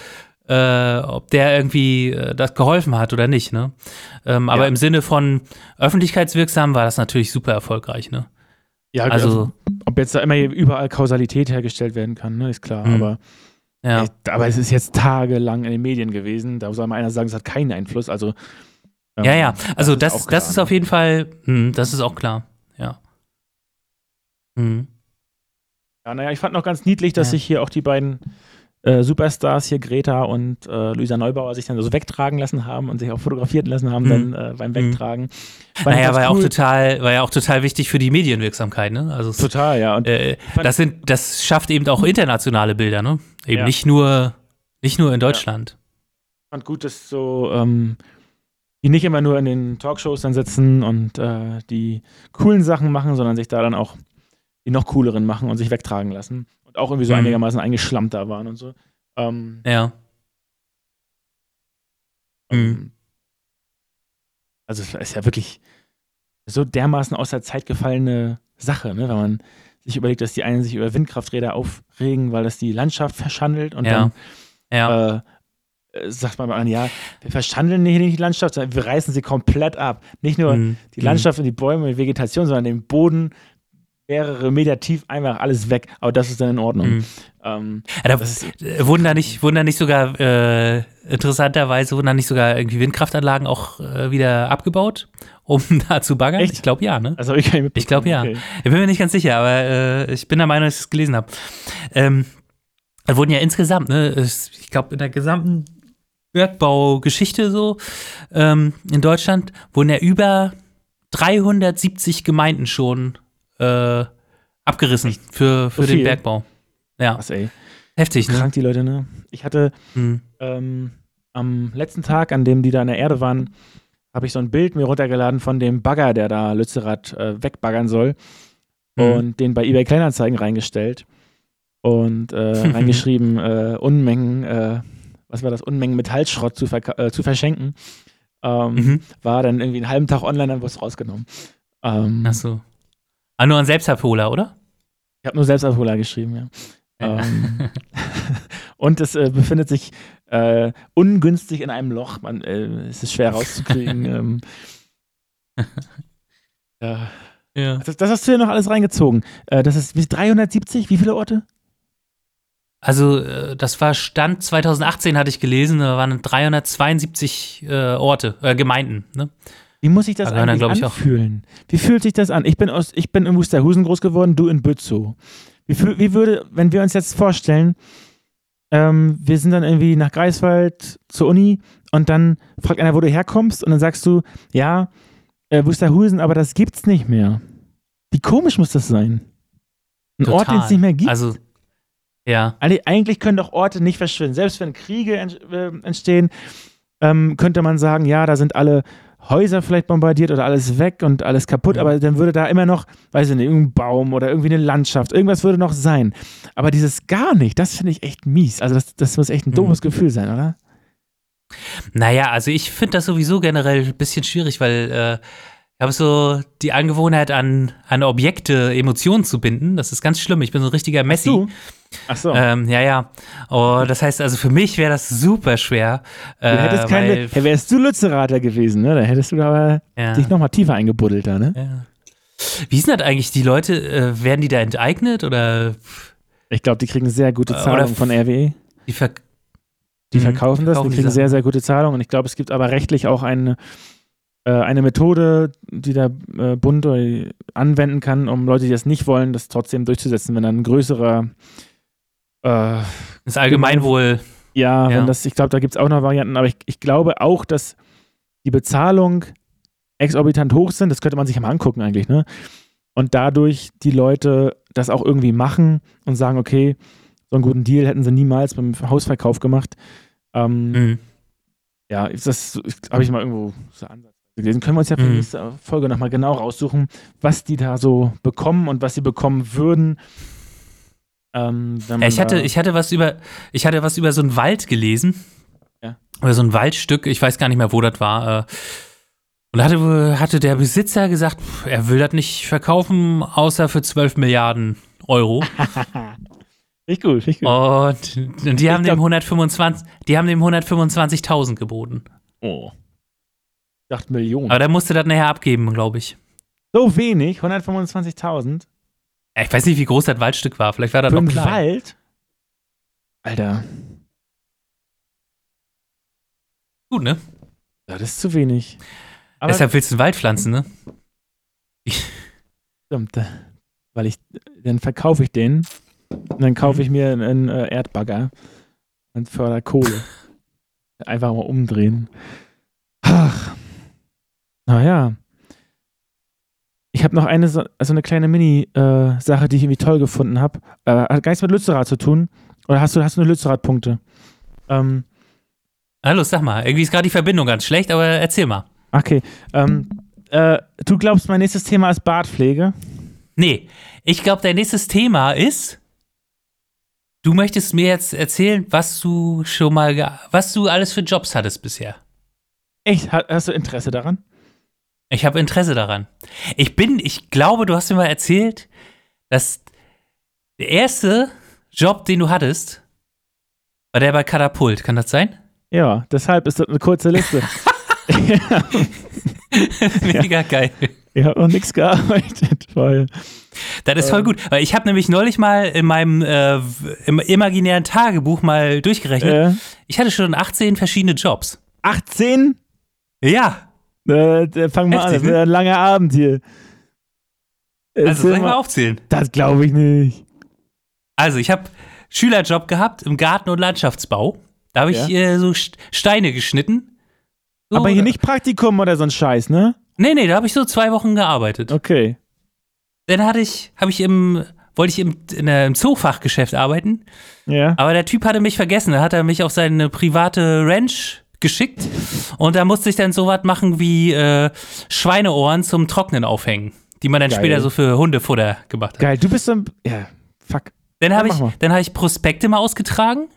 äh, ob der irgendwie äh, das geholfen hat oder nicht, ne? Ähm, aber ja. im Sinne von öffentlichkeitswirksam war das natürlich super erfolgreich, ne? Ja, also, also ob jetzt da immer überall Kausalität hergestellt werden kann, ne, ist klar, mhm. aber ja. aber es ist jetzt tagelang in den Medien gewesen. Da soll mal einer sagen, es hat keinen Einfluss. Also ähm, ja, ja. Also das, das, ist, das ist auf jeden Fall, mh, hm, das ist auch klar. Ja. Mhm. Ja, naja, ich fand noch ganz niedlich, dass ja. sich hier auch die beiden äh, Superstars hier Greta und äh, Luisa Neubauer sich dann so wegtragen lassen haben und sich auch fotografiert lassen haben mhm. dann äh, beim mhm. Wegtragen. Mhm. Naja, war ja auch total, war ja auch total wichtig für die Medienwirksamkeit, ne? Also total, ja. Und äh, das sind, das schafft eben auch internationale Bilder, ne? Eben ja. nicht nur, nicht nur in Deutschland. Ja. Und gut, dass so ähm, die nicht immer nur in den Talkshows dann sitzen und äh, die coolen Sachen machen, sondern sich da dann auch die noch cooleren machen und sich wegtragen lassen und auch irgendwie so mhm. einigermaßen eingeschlammt da waren und so. Ähm, ja. Ähm, mhm. Also es ist ja wirklich so dermaßen aus der Zeit gefallene Sache, ne? wenn man sich überlegt, dass die einen sich über Windkrafträder aufregen, weil das die Landschaft verschandelt und ja. dann ja. Äh, äh, sagt man mal an, ja, wir verschandeln hier nicht die Landschaft, sondern wir reißen sie komplett ab. Nicht nur mhm. die Landschaft und die Bäume und die Vegetation, sondern den Boden mehrere Meter tief einfach alles weg. Aber das ist dann in Ordnung. Mhm. Ähm, ja, da, äh, wurden, da nicht, wurden da nicht sogar, äh, interessanterweise, wurden da nicht sogar irgendwie Windkraftanlagen auch äh, wieder abgebaut, um da zu baggern? Echt? Ich glaube ja, ne? Also ich, ich glaube ja. Okay. Ich bin mir nicht ganz sicher, aber äh, ich bin der Meinung, dass ich es gelesen habe. Ähm, da wurden ja insgesamt, ne, ich glaube, in der gesamten Bergbaugeschichte so ähm, in Deutschland wurden ja über 370 Gemeinden schon äh, abgerissen für, für so den Bergbau. Ja. Was, ey. Heftig, ne? Krank die Leute, ne? Ich hatte hm. ähm, am letzten Tag, an dem die da in der Erde waren, habe ich so ein Bild mir runtergeladen von dem Bagger, der da Lützerath äh, wegbaggern soll. Hm. Und den bei eBay Kleinanzeigen reingestellt. Und äh, reingeschrieben, äh, Unmengen äh, was war das, Unmengen Metallschrott zu, äh, zu verschenken. Ähm, mhm. War dann irgendwie einen halben Tag online, dann wurde es rausgenommen. Ähm, Ach so. Ah, nur ein Selbstabholer, oder? Ich habe nur Selbstabholer geschrieben, ja. Ähm, und es äh, befindet sich äh, ungünstig in einem Loch. Man, äh, es ist schwer rauszukriegen. ähm, ja. ja. Das, das, hast du ja noch alles reingezogen. Äh, das ist 370, wie viele Orte? Also, äh, das war Stand 2018, hatte ich gelesen, da waren 372 äh, Orte, äh, Gemeinden. Ne? Wie muss ich das eigentlich dann, anfühlen? Wie fühlt sich das an? Ich bin, aus, ich bin in Wusterhusen groß geworden, du in Bützow. Wie, wie würde, wenn wir uns jetzt vorstellen, ähm, wir sind dann irgendwie nach Greifswald zur Uni und dann fragt einer, wo du herkommst und dann sagst du, ja, äh, Wusterhusen, aber das gibt's nicht mehr. Wie komisch muss das sein? Ein Total. Ort, den es nicht mehr gibt. Also ja. Eigentlich können doch Orte nicht verschwinden. Selbst wenn Kriege äh, entstehen, ähm, könnte man sagen, ja, da sind alle Häuser vielleicht bombardiert oder alles weg und alles kaputt, ja. aber dann würde da immer noch, weiß ich nicht, irgendein Baum oder irgendwie eine Landschaft, irgendwas würde noch sein. Aber dieses gar nicht, das finde ich echt mies. Also das, das muss echt ein doofes mhm. Gefühl sein, oder? Naja, also ich finde das sowieso generell ein bisschen schwierig, weil äh, ich habe so die Angewohnheit, an, an Objekte Emotionen zu binden. Das ist ganz schlimm. Ich bin so ein richtiger Messi. Ach, so. Ähm, ja, ja. Oh, das heißt also, für mich wäre das super schwer. Äh, du hättest keine, ja, wärst du Lützerater gewesen, ne? Da hättest du aber ja. dich nochmal tiefer eingebuddelt da, ne? Ja. Wie sind das eigentlich? Die Leute, äh, werden die da enteignet oder? Ich glaube, die kriegen sehr gute Zahlungen von RWE. Die, ver die verkaufen das, die kriegen sehr, sehr gute Zahlungen. Und ich glaube, es gibt aber rechtlich auch eine äh, eine Methode, die der äh, Bund anwenden kann, um Leute, die das nicht wollen, das trotzdem durchzusetzen, wenn dann ein größerer äh, das Allgemeinwohl. Ja, ja, wenn das, ich glaube, da gibt es auch noch Varianten, aber ich, ich glaube auch, dass die Bezahlung exorbitant hoch sind, das könnte man sich mal angucken eigentlich, ne? Und dadurch die Leute das auch irgendwie machen und sagen, okay, so einen guten Deal hätten sie niemals beim Hausverkauf gemacht. Ähm, mhm. Ja, das habe ich mal irgendwo so Ansatz gelesen. Können wir uns ja für die mhm. nächste Folge nochmal genau raussuchen, was die da so bekommen und was sie bekommen würden. Ähm, ich, hatte, ich, hatte was über, ich hatte was über so einen Wald gelesen. Ja. Oder so ein Waldstück, ich weiß gar nicht mehr, wo das war. Äh. Und da hatte, hatte der Besitzer gesagt, er will das nicht verkaufen, außer für 12 Milliarden Euro. Richtig gut, richtig gut. Und, und die, haben dem 125, die haben dem 125.000 geboten. Oh. Ich dachte Millionen. Aber der musste das nachher abgeben, glaube ich. So wenig? 125.000? Ich weiß nicht, wie groß das Waldstück war. Vielleicht war das Für noch klein. Wald? Alter. Gut, ne? Ja, das ist zu wenig. Aber Deshalb willst du einen Wald pflanzen, ne? Stimmt. Weil ich, dann verkaufe ich den und dann kaufe ich mir einen, äh, Erdbagger Man fördert Kohle. Einfach mal umdrehen. Ach. Naja. Ich habe noch eine so also eine kleine Mini-Sache, äh, die ich irgendwie toll gefunden habe. Äh, hat gar nichts mit Lützerath zu tun. Oder hast du, hast du nur Lützerath-Punkte? Ähm, Hallo, sag mal. Irgendwie ist gerade die Verbindung ganz schlecht, aber erzähl mal. Okay. Ähm, äh, du glaubst, mein nächstes Thema ist Bartpflege? Nee. Ich glaube, dein nächstes Thema ist. Du möchtest mir jetzt erzählen, was du schon mal, was du alles für Jobs hattest bisher. Echt? Hast du Interesse daran? Ich habe Interesse daran. Ich bin, ich glaube, du hast mir mal erzählt, dass der erste Job, den du hattest, war der bei Katapult. Kann das sein? Ja, deshalb ist das eine kurze Liste. Mega ja. geil. Ich habe noch nichts gearbeitet, weil. Das ist voll ähm, gut, weil ich habe nämlich neulich mal in meinem äh, im imaginären Tagebuch mal durchgerechnet. Äh, ich hatte schon 18 verschiedene Jobs. 18? Ja. Äh, fang mal Heftig, an, das ne? ein langer Abend hier. Also soll ich mal aufzählen? Das glaube ich nicht. Also, ich habe Schülerjob gehabt im Garten- und Landschaftsbau. Da habe ich ja. äh, so Steine geschnitten. So, Aber hier nicht Praktikum oder so ein Scheiß, ne? Nee, nee, da habe ich so zwei Wochen gearbeitet. Okay. Dann hatte ich, habe ich im, wollte ich im, in, im Zoofachgeschäft arbeiten. Ja. Aber der Typ hatte mich vergessen. Da hat er mich auf seine private Ranch geschickt. Und da musste ich dann so was machen wie äh, Schweineohren zum Trocknen aufhängen. Die man dann Geil. später so für Hundefutter gemacht hat. Geil, du bist so ein. Ja, fuck. Dann habe ich, hab ich Prospekte mal ausgetragen.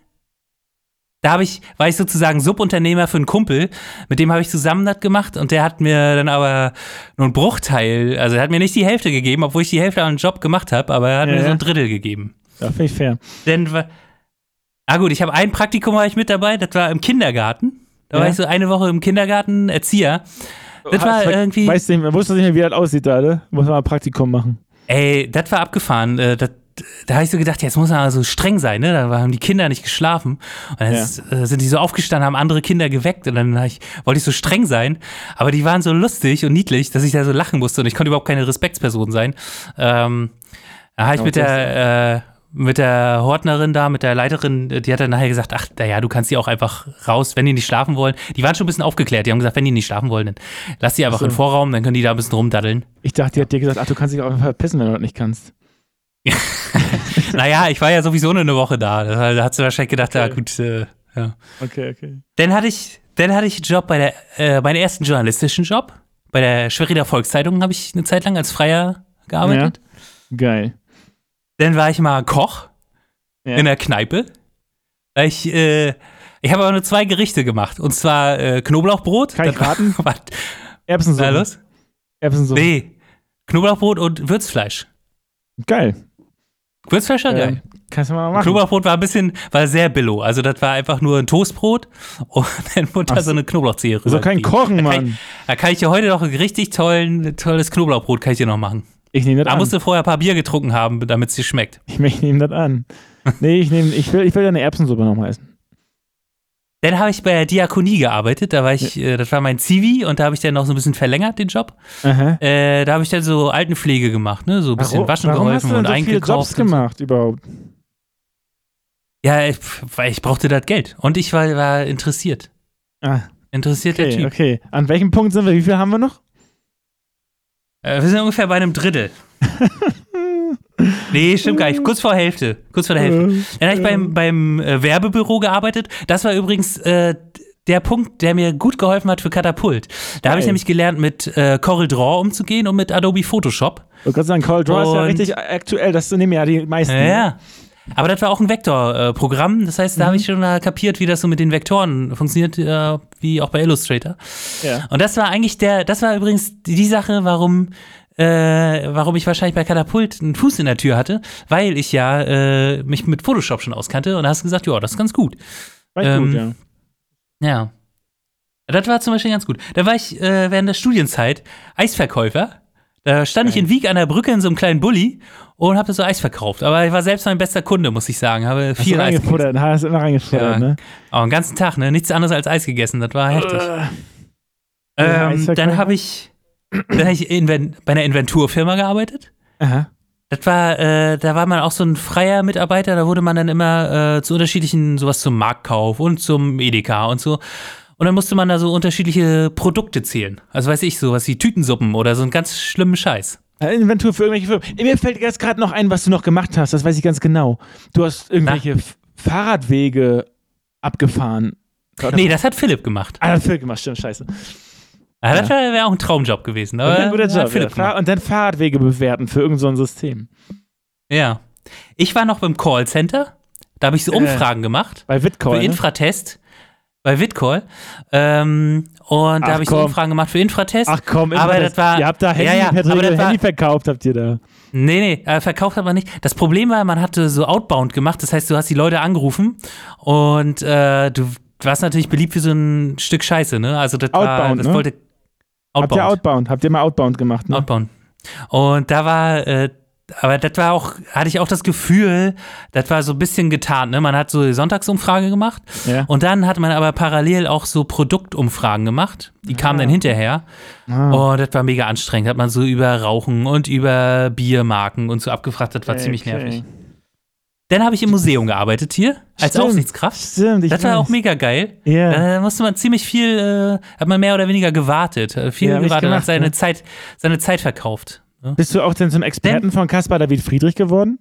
Da habe ich, war ich sozusagen Subunternehmer für einen Kumpel, mit dem habe ich zusammen das gemacht und der hat mir dann aber nur einen Bruchteil, also er hat mir nicht die Hälfte gegeben, obwohl ich die Hälfte an einen Job gemacht habe, aber er hat ja, mir so ein Drittel gegeben. Ja, finde ich fair. Denn, ah gut, ich habe ein Praktikum war ich mit dabei, das war im Kindergarten. Da ja. war ich so eine Woche im Kindergarten Erzieher. Das war irgendwie. Weißt du, man wusste nicht mehr, wie das aussieht da, ne? Muss man mal ein Praktikum machen. Ey, das war abgefahren. Äh, das, da habe ich so gedacht, jetzt muss man also streng sein, ne? Da haben die Kinder nicht geschlafen. Und dann ja. Äh, sind die so aufgestanden, haben andere Kinder geweckt. Und dann ich, wollte ich so streng sein. Aber die waren so lustig und niedlich, dass ich da so lachen musste. Und ich konnte überhaupt keine Respektsperson sein. Ähm, da habe ich mit der, äh, mit der Hortnerin da, mit der Leiterin, die hat dann nachher gesagt, ach, naja, du kannst die auch einfach raus, wenn die nicht schlafen wollen. Die waren schon ein bisschen aufgeklärt. Die haben gesagt, wenn die nicht schlafen wollen, dann lass die einfach so. in den Vorraum, dann können die da ein bisschen rumdaddeln. Ich dachte, die hat dir gesagt, ach, du kannst dich auch einfach verpissen, wenn du das nicht kannst. naja, ich war ja sowieso nur eine Woche da. Da hat sie wahrscheinlich gedacht, okay. ja gut, äh, ja. Okay, okay. Dann hatte ich, dann hatte ich einen Job bei der, äh, meinen ersten journalistischen Job. Bei der Schweriner Volkszeitung habe ich eine Zeit lang als Freier gearbeitet. Ja. Geil. Dann war ich mal Koch ja. in der Kneipe. Ich, äh, ich habe aber nur zwei Gerichte gemacht. Und zwar äh, Knoblauchbrot. Kann ich raten? Erbsensuppe. Na, los? Erbsensuppe. Nee. Knoblauchbrot und Würzfleisch. Geil. Würzfleisch war geil. Kannst du mal machen. Knoblauchbrot war ein bisschen, war sehr billo. Also das war einfach nur ein Toastbrot und dann wurde da so eine Knoblauchzehe rüber. So kein Kochen, da Mann. Ich, da kann ich dir heute noch ein richtig tollen, tolles Knoblauchbrot kann ich dir noch machen. Ich nehme das da an. Da musst du vorher ein paar Bier getrunken haben, damit es dir schmeckt. Ich, ich nehme das an. Nee, ich, nehm, ich, will, ich will eine Erbsensuppe noch mal essen. Dann habe ich bei der Diakonie gearbeitet, da war ich, ja. äh, das war mein Zivi und da habe ich dann noch so ein bisschen verlängert, den Job. Äh, da habe ich dann so Altenpflege gemacht, ne? So ein bisschen warum, waschen warum geholfen hast du denn und so eingekauft. Viele Jobs gemacht überhaupt? Ja, ich, weil ich brauchte das Geld und ich war, war interessiert. Ah. Interessierter okay, Typ. Okay, an welchem Punkt sind wir? Wie viel haben wir noch? Äh, wir sind ungefähr bei einem Drittel. nee, stimmt gar nicht. Kurz vor Hälfte. Kurz vor der Hälfte. Dann habe ich beim, beim äh, Werbebüro gearbeitet. Das war übrigens äh, der Punkt, der mir gut geholfen hat für Katapult. Da habe ich nämlich gelernt, mit äh, Corel Draw umzugehen und mit Adobe Photoshop. Ich wollte gerade sagen, Corel Draw und, ist ja richtig aktuell. Das nehmen ja die meisten. Ja. Aber das war auch ein Vektorprogramm. das heißt, da mhm. habe ich schon mal kapiert, wie das so mit den Vektoren funktioniert, äh, wie auch bei Illustrator. Ja. Und das war eigentlich der, das war übrigens die Sache, warum äh, warum ich wahrscheinlich bei Katapult einen Fuß in der Tür hatte, weil ich ja äh, mich mit Photoshop schon auskannte und da hast du gesagt, ja, das ist ganz gut. War ähm, gut, ja. Ja. Das war zum Beispiel ganz gut. Da war ich äh, während der Studienzeit Eisverkäufer da stand ich in Wieg an der Brücke in so einem kleinen Bulli und habe so Eis verkauft. Aber ich war selbst mein bester Kunde, muss ich sagen. Habe viel Eis gegessen. Hast du immer reingefuttert, ja. ne? Aber den ganzen Tag, ne? Nichts anderes als Eis gegessen. Das war heftig. Uh, ähm, dann habe ich, dann hab ich bei einer Inventurfirma gearbeitet. Aha. Das war, äh, da war man auch so ein freier Mitarbeiter, da wurde man dann immer äh, zu unterschiedlichen, sowas zum Marktkauf und zum Edeka und so. Und dann musste man da so unterschiedliche Produkte zählen. Also weiß ich, sowas wie Tütensuppen oder so einen ganz schlimmen Scheiß. Inventur für irgendwelche Firmen. Mir fällt jetzt gerade noch ein, was du noch gemacht hast, das weiß ich ganz genau. Du hast irgendwelche Fahrradwege abgefahren. Nee, das hat Philipp gemacht. Ah, das hat Philipp gemacht, stimmt, scheiße. Ja, das wäre wär auch ein Traumjob gewesen. Aber ein guter Job. Philipp ja. Und dann Fahrradwege bewerten für irgendein so System. Ja. Ich war noch beim Callcenter. Da habe ich so äh, Umfragen äh, gemacht. Bei Bitcoin. Für ne? Infratest. Bei Vitcall. Ähm, und da habe ich so Umfragen gemacht für Infratest. Ach komm, aber das war, ihr habt da Handy, ja, ja, aber das Handy verkauft, habt ihr da. Nee, nee, äh, verkauft aber nicht. Das Problem war, man hatte so Outbound gemacht. Das heißt, du hast die Leute angerufen und äh, du warst natürlich beliebt für so ein Stück Scheiße, ne? Also das Outbound, war, das ne? wollte Outbound. Habt ihr Outbound? Habt ihr mal Outbound gemacht, ne? Outbound. Und da war, äh, aber das war auch, hatte ich auch das Gefühl, das war so ein bisschen getan, ne? Man hat so die Sonntagsumfrage gemacht ja. und dann hat man aber parallel auch so Produktumfragen gemacht. Die kamen ah. dann hinterher. Ah. Und das war mega anstrengend. Hat man so über Rauchen und über Biermarken und so abgefragt. Das war okay, ziemlich nervig. Dann habe ich im Museum gearbeitet hier, als stimmt, Aufsichtskraft. Stimmt, ich Das war weiß. auch mega geil. Yeah. Da musste man ziemlich viel, äh, hat man mehr oder weniger gewartet. Äh, viel ja, gewartet und hat seine, ne? Zeit, seine Zeit verkauft. Ne? Bist du auch denn zum Experten denn, von Caspar David Friedrich geworden?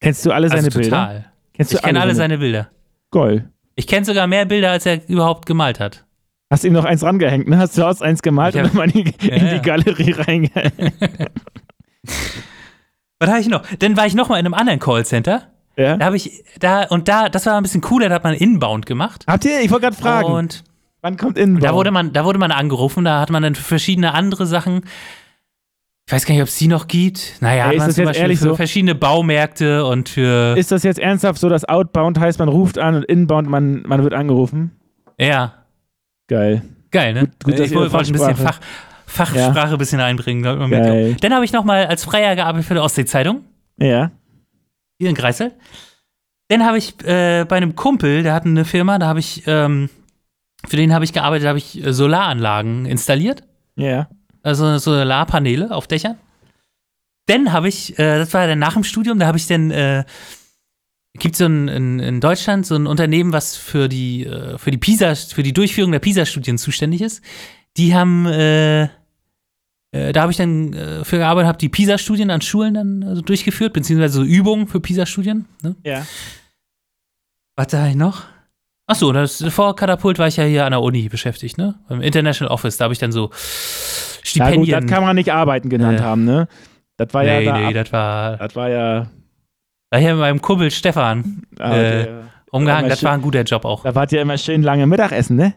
Kennst du alle seine also Bilder? Total. Kennst du ich kenne alle seine Bilder. Goll. Ich kenne sogar mehr Bilder, als er überhaupt gemalt hat. Hast ihm noch eins rangehängt, ne? Hast du aus eins gemalt hab, und dann mal in die, ja, in die Galerie reingehängt. Was habe ich noch? Dann war ich noch mal in einem anderen Callcenter. Ja. Da habe ich, da, und da, das war ein bisschen cooler, da hat man Inbound gemacht. Habt ihr? Ich wollte gerade fragen. Und wann kommt Inbound? Da wurde man, da wurde man angerufen, da hat man dann verschiedene andere Sachen. Ich weiß gar nicht, ob es die noch gibt. Naja, hey, hat man zum Beispiel für so? verschiedene Baumärkte und für. Ist das jetzt ernsthaft so, dass Outbound heißt, man ruft an und Inbound, man, man wird angerufen? Ja. Geil. Geil, ne? Gut, gut ich wollte ein bisschen Fach, Fachsprache ja. ein bisschen einbringen. Dann habe ich nochmal als Freier gearbeitet für die Ostsee-Zeitung. Ja. Hier in Greifswald. Dann habe ich äh, bei einem Kumpel, der hat eine Firma, da habe ich, ähm, für den habe ich gearbeitet, habe ich äh, Solaranlagen installiert. Ja. Also Solarpaneele auf Dächern. Dann habe ich, äh, das war dann nach dem Studium, da habe ich dann, äh, gibt so ein, in, in, Deutschland so ein Unternehmen, was für die, äh, für die PISA, für die Durchführung der PISA-Studien zuständig ist. Die haben, äh, äh, da habe ich dann äh, für gearbeitet, habe die PISA-Studien an Schulen dann also durchgeführt, beziehungsweise so Übungen für PISA-Studien. Ne? Ja. Was da ich noch? Achso, das, vor Katapult war ich ja hier an der Uni beschäftigt, ne? Beim International Office, da habe ich dann so Stipendien. Ja, gut, das kann man nicht arbeiten genannt äh, haben, ne? Das war nee, ja. Nee, das war. Das war ja. Da hier mit meinem Kumpel Stefan ah, okay, äh, umgehangen, das schön, war ein guter Job auch. Da wart ihr immer schön lange Mittagessen, ne?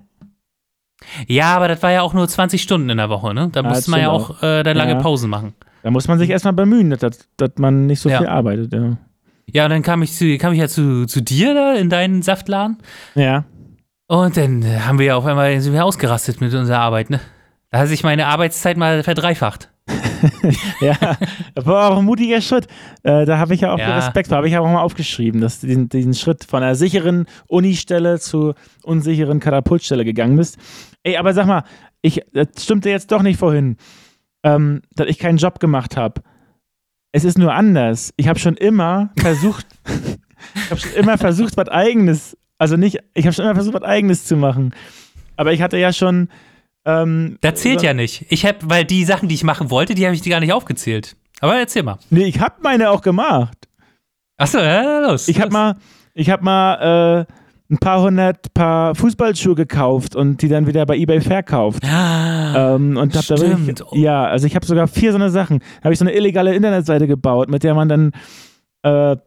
Ja, aber das war ja auch nur 20 Stunden in der Woche, ne? Da ja, musste man ja auch äh, dann lange ja. Pausen machen. Da muss man sich erstmal bemühen, dass, dass man nicht so ja. viel arbeitet, ja. Ja, und dann kam ich, zu, kam ich ja zu, zu dir da in deinen Saftladen. Ja. Und dann haben wir ja auf einmal sind wir ausgerastet mit unserer Arbeit, ne? Da hat sich meine Arbeitszeit mal verdreifacht. ja, das war auch ein mutiger Schritt. Äh, da habe ich ja auch ja. Respekt vor, habe ich ja auch mal aufgeschrieben, dass du diesen, diesen Schritt von einer sicheren Unistelle zu unsicheren Katapultstelle gegangen bist. Ey, aber sag mal, ich, das stimmte jetzt doch nicht vorhin, ähm, dass ich keinen Job gemacht habe. Es ist nur anders. Ich habe schon immer versucht, ich habe schon immer versucht, was Eigenes, also nicht, ich habe schon immer versucht, was Eigenes zu machen. Aber ich hatte ja schon ähm, das zählt ja nicht. Ich habe, weil die Sachen, die ich machen wollte, die habe ich gar nicht aufgezählt. Aber erzähl mal. Nee, ich habe meine auch gemacht. Achso, ja, los. Ich habe mal, ich habe mal äh, ein paar hundert Paar Fußballschuhe gekauft und die dann wieder bei eBay verkauft. Ah, ähm, und hab da wirklich, ja, also ich habe sogar vier so eine Sachen. Habe ich so eine illegale Internetseite gebaut, mit der man dann äh,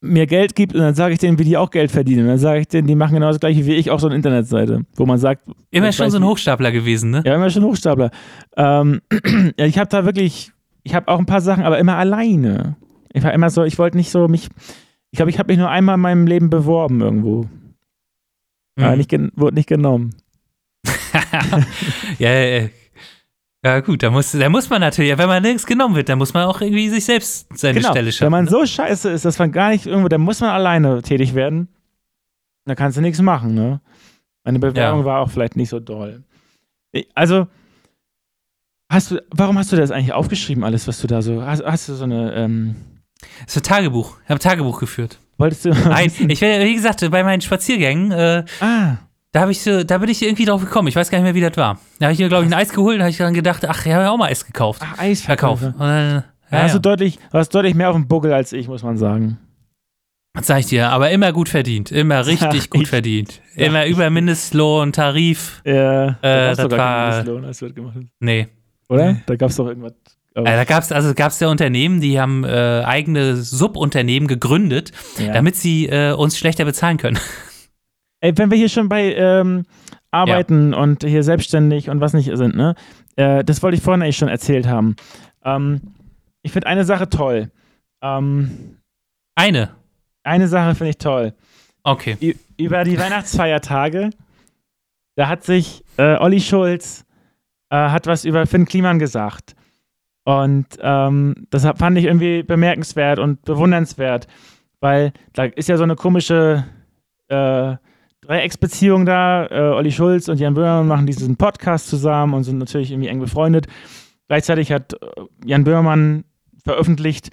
mir Geld gibt und dann sage ich denen, wie die auch Geld verdienen. Und dann sage ich denen, die machen genau das gleiche wie ich, auch so eine Internetseite, wo man sagt. Immer schon so ein Hochstapler gewesen, ne? Ja, immer schon Hochstapler. Ähm, ja, ich habe da wirklich, ich habe auch ein paar Sachen, aber immer alleine. Ich war immer so, ich wollte nicht so mich, ich glaube, ich habe mich nur einmal in meinem Leben beworben irgendwo. Mhm. Aber nicht, wurde nicht genommen. ja, ja, ja, gut, da muss, da muss man natürlich, wenn man nirgends genommen wird, dann muss man auch irgendwie sich selbst seine genau. Stelle schaffen. Wenn man ne? so scheiße ist, dass man gar nicht irgendwo, dann muss man alleine tätig werden. Da kannst du nichts machen, ne? Meine Bewerbung ja. war auch vielleicht nicht so doll. Also, Hast du, warum hast du das eigentlich aufgeschrieben, alles, was du da so, hast, hast du so eine, ähm Das ist ein Tagebuch. Ich habe Tagebuch geführt. Wolltest du? Nein, ich wie gesagt, bei meinen Spaziergängen, äh, ah. Da habe ich so, da bin ich irgendwie drauf gekommen. Ich weiß gar nicht mehr, wie das war. Da habe ich mir, glaube ich, ein Eis geholt, da habe ich dann gedacht, ach, ich habe ja auch mal Eis gekauft. Ach, Eis verkauft. Dann, ja, hast ja. du deutlich, hast deutlich mehr auf dem Buckel als ich, muss man sagen. Das sag ich dir, aber immer gut verdient. Immer richtig ja, gut verdient. Immer über Mindestlohn, Tarif. Ja, äh, da das war. Mindestlohn, als wird gemacht. Nee. Oder? Da gab es doch irgendwas. Äh, da gab es also gab's ja Unternehmen, die haben äh, eigene Subunternehmen gegründet, ja. damit sie äh, uns schlechter bezahlen können. Ey, wenn wir hier schon bei ähm, Arbeiten ja. und hier selbstständig und was nicht sind, ne? Äh, das wollte ich vorhin eigentlich schon erzählt haben. Ähm, ich finde eine Sache toll. Ähm, eine? Eine Sache finde ich toll. Okay. Ü über die Weihnachtsfeiertage, da hat sich äh, Olli Schulz äh, hat was über Finn Kliman gesagt. Und ähm, das fand ich irgendwie bemerkenswert und bewundernswert, weil da ist ja so eine komische äh, Dreiecksbeziehung da. Äh, Olli Schulz und Jan Böhmermann machen diesen Podcast zusammen und sind natürlich irgendwie eng befreundet. Gleichzeitig hat äh, Jan Böhmermann veröffentlicht,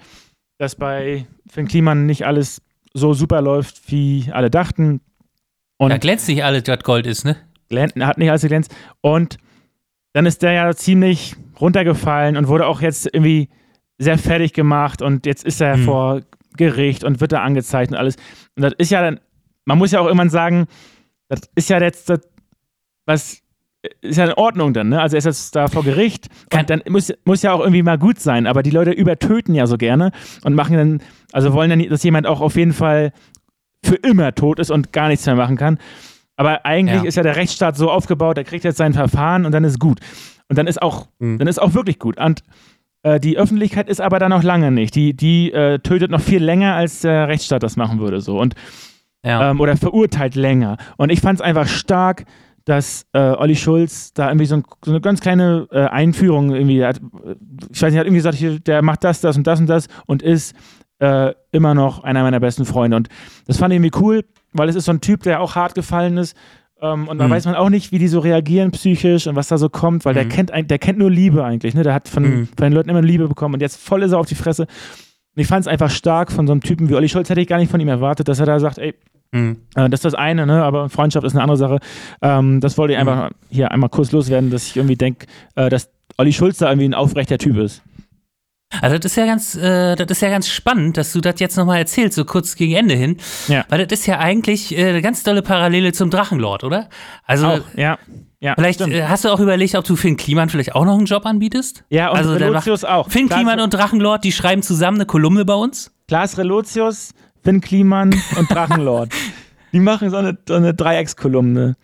dass bei Finn Kliman nicht alles so super läuft, wie alle dachten. Und da glänzt nicht alles, was Gold ist, ne? Hat nicht alles geglänzt. Und dann ist der ja ziemlich runtergefallen und wurde auch jetzt irgendwie sehr fertig gemacht und jetzt ist er mhm. vor Gericht und wird da angezeigt und alles. Und das ist ja dann, man muss ja auch irgendwann sagen, das ist ja jetzt das, was ist ja in Ordnung dann, ne? Also er ist jetzt da vor Gericht Kann und dann muss, muss ja auch irgendwie mal gut sein, aber die Leute übertöten ja so gerne und machen dann, also wollen dann, dass jemand auch auf jeden Fall für immer tot ist und gar nichts mehr machen kann. Aber eigentlich ja. ist ja der Rechtsstaat so aufgebaut, der kriegt jetzt sein Verfahren und dann ist gut. Und dann ist auch, mhm. dann ist auch wirklich gut. Und äh, die Öffentlichkeit ist aber da noch lange nicht. Die, die äh, tötet noch viel länger, als der Rechtsstaat das machen würde. So. Und, ja. ähm, oder verurteilt länger. Und ich fand es einfach stark, dass äh, Olli Schulz da irgendwie so, ein, so eine ganz kleine äh, Einführung irgendwie hat. Ich weiß nicht, hat irgendwie gesagt, der macht das, das und das und das und ist äh, immer noch einer meiner besten Freunde. Und das fand ich irgendwie cool weil es ist so ein Typ, der auch hart gefallen ist. Ähm, und da mhm. weiß man auch nicht, wie die so reagieren psychisch und was da so kommt, weil mhm. der kennt der kennt nur Liebe eigentlich, ne? Der hat von, mhm. von den Leuten immer Liebe bekommen und jetzt voll ist er auf die Fresse. Und ich fand es einfach stark von so einem Typen wie Olli Schulz, hätte ich gar nicht von ihm erwartet, dass er da sagt, ey, mhm. äh, das ist das eine, ne? aber Freundschaft ist eine andere Sache. Ähm, das wollte ich mhm. einfach hier einmal kurz loswerden, dass ich irgendwie denke, äh, dass Olli Schulz da irgendwie ein aufrechter Typ ist. Also das ist ja ganz, äh, das ist ja ganz spannend, dass du das jetzt nochmal erzählst, so kurz gegen Ende hin. Ja. Weil das ist ja eigentlich äh, eine ganz tolle Parallele zum Drachenlord, oder? Also auch, ja. Ja, vielleicht äh, hast du auch überlegt, ob du Finn Kliman vielleicht auch noch einen Job anbietest? Ja, und also, Relotius auch. Finn Klaas Kliman und Drachenlord, die schreiben zusammen eine Kolumne bei uns? Klaas Relotius, Finn Kliman und Drachenlord. die machen so eine, so eine Dreieckskolumne.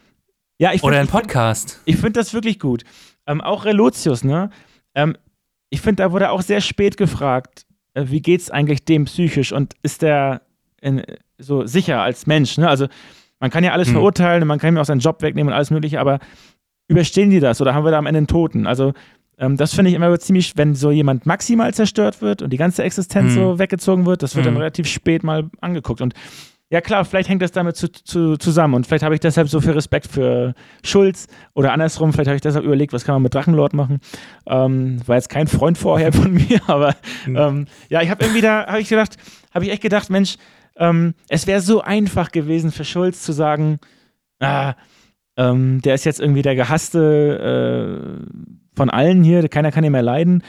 Ja, ich find, Oder ein Podcast. Ich, finde das wirklich gut. Ähm, auch Relotius, ne? Ähm, ich finde, da wurde auch sehr spät gefragt, äh, wie geht es eigentlich dem psychisch und ist der in, so sicher als Mensch? Ne? Also man kann ja alles mhm. verurteilen und man kann ihm auch seinen Job wegnehmen und alles Mögliche, aber überstehen die das oder haben wir da am Ende einen Toten? Also ähm, das finde ich immer ziemlich, wenn so jemand maximal zerstört wird und die ganze Existenz mhm. so weggezogen wird, das wird mhm. dann relativ spät mal angeguckt und ja klar, vielleicht hängt das damit zu, zu, zusammen und vielleicht habe ich deshalb so viel Respekt für Schulz oder andersrum, vielleicht habe ich deshalb überlegt, was kann man mit Drachenlord machen. Ähm, war jetzt kein Freund vorher von mir, aber mhm. ähm, ja, ich habe irgendwie da, habe ich gedacht, habe ich echt gedacht, Mensch, ähm, es wäre so einfach gewesen für Schulz zu sagen, ah, ähm, der ist jetzt irgendwie der gehasste äh, von allen hier, keiner kann ihn mehr leiden.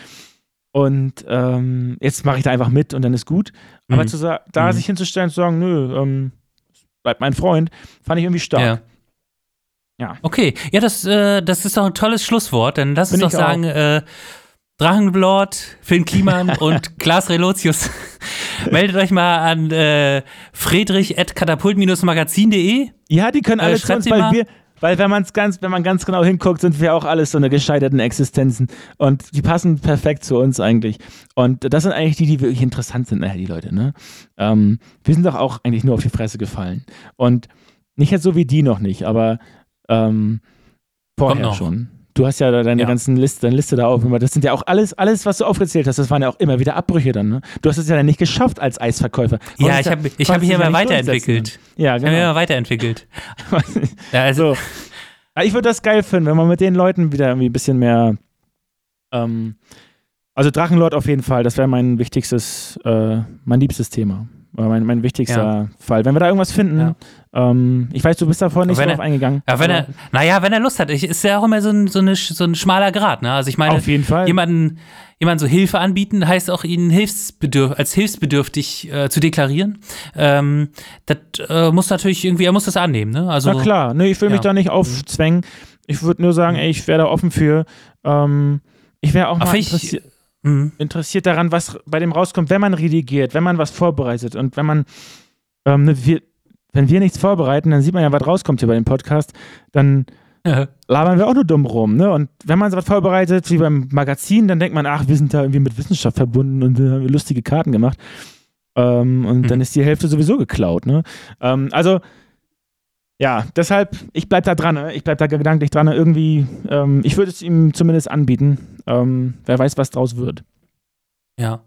Und ähm, jetzt mache ich da einfach mit und dann ist gut. Aber mhm. zu, da mhm. sich hinzustellen und zu sagen, nö, ähm, bleibt mein Freund, fand ich irgendwie stark. Ja. Ja. Okay, ja, das, äh, das ist doch ein tolles Schlusswort. Dann lass uns doch sagen, äh, Drachenlord, Finn Kliman und Klaas Relotius. Meldet euch mal an äh, friedrich.katapult-magazin.de. Ja, die können alle äh, zu uns, weil wir, weil wenn, man's ganz, wenn man ganz genau hinguckt, sind wir auch alles so eine gescheiterten Existenzen. Und die passen perfekt zu uns eigentlich. Und das sind eigentlich die, die wirklich interessant sind, nachher die Leute. Ne? Ähm, wir sind doch auch eigentlich nur auf die Fresse gefallen. Und nicht jetzt so wie die noch nicht, aber ähm, vorher schon. Du hast ja deine ja. ganzen Liste, deine Liste da auf. Das sind ja auch alles, alles, was du aufgezählt hast, das waren ja auch immer wieder Abbrüche dann. Ne? Du hast es ja dann nicht geschafft als Eisverkäufer. Ja, ich habe ich hab mich immer weiterentwickelt. Ja, genau. Ich habe mich immer weiterentwickelt. ja, also. ich würde das geil finden, wenn man mit den Leuten wieder irgendwie ein bisschen mehr Ähm, also Drachenlord auf jeden Fall, das wäre mein wichtigstes, äh, mein liebstes Thema. Mein, mein wichtigster ja. Fall. Wenn wir da irgendwas finden, ja. ähm, ich weiß, du bist davor nicht so drauf eingegangen. Ja, wenn er, naja, wenn er Lust hat, ich, ist ja auch immer so ein, so, eine, so ein schmaler Grad. Ne? Also ich meine, Auf jeden Fall. jemanden, jemanden so Hilfe anbieten, heißt auch ihn hilfsbedürf als hilfsbedürftig äh, zu deklarieren. Ähm, das äh, muss natürlich irgendwie, er muss das annehmen. Ne? Also, Na klar, ne, ich will mich da nicht aufzwängen. Ich würde nur sagen, ey, ich wäre da offen für. Ähm, ich wäre auch mal interessiert. Mhm. interessiert daran, was bei dem rauskommt, wenn man redigiert, wenn man was vorbereitet und wenn man, ähm, ne, wir, wenn wir nichts vorbereiten, dann sieht man ja, was rauskommt hier bei dem Podcast, dann ja. labern wir auch nur dumm rum. Ne? Und wenn man was vorbereitet, wie beim Magazin, dann denkt man, ach, wir sind da irgendwie mit Wissenschaft verbunden und äh, haben lustige Karten gemacht. Ähm, und mhm. dann ist die Hälfte sowieso geklaut. Ne? Ähm, also, ja, deshalb, ich bleib da dran, ne? ich bleib da gedanklich dran. Ne? Irgendwie, ähm, ich würde es ihm zumindest anbieten. Ähm, wer weiß, was draus wird. Ja.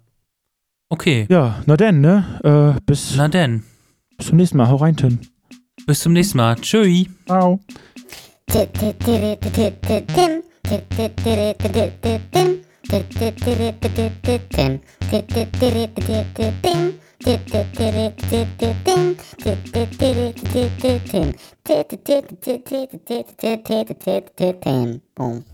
Okay. Ja, na denn, ne? Äh, bis, na denn. Bis zum nächsten Mal. Hau rein, Tim. Bis zum nächsten Mal. Tschüss. Ciao. Boom.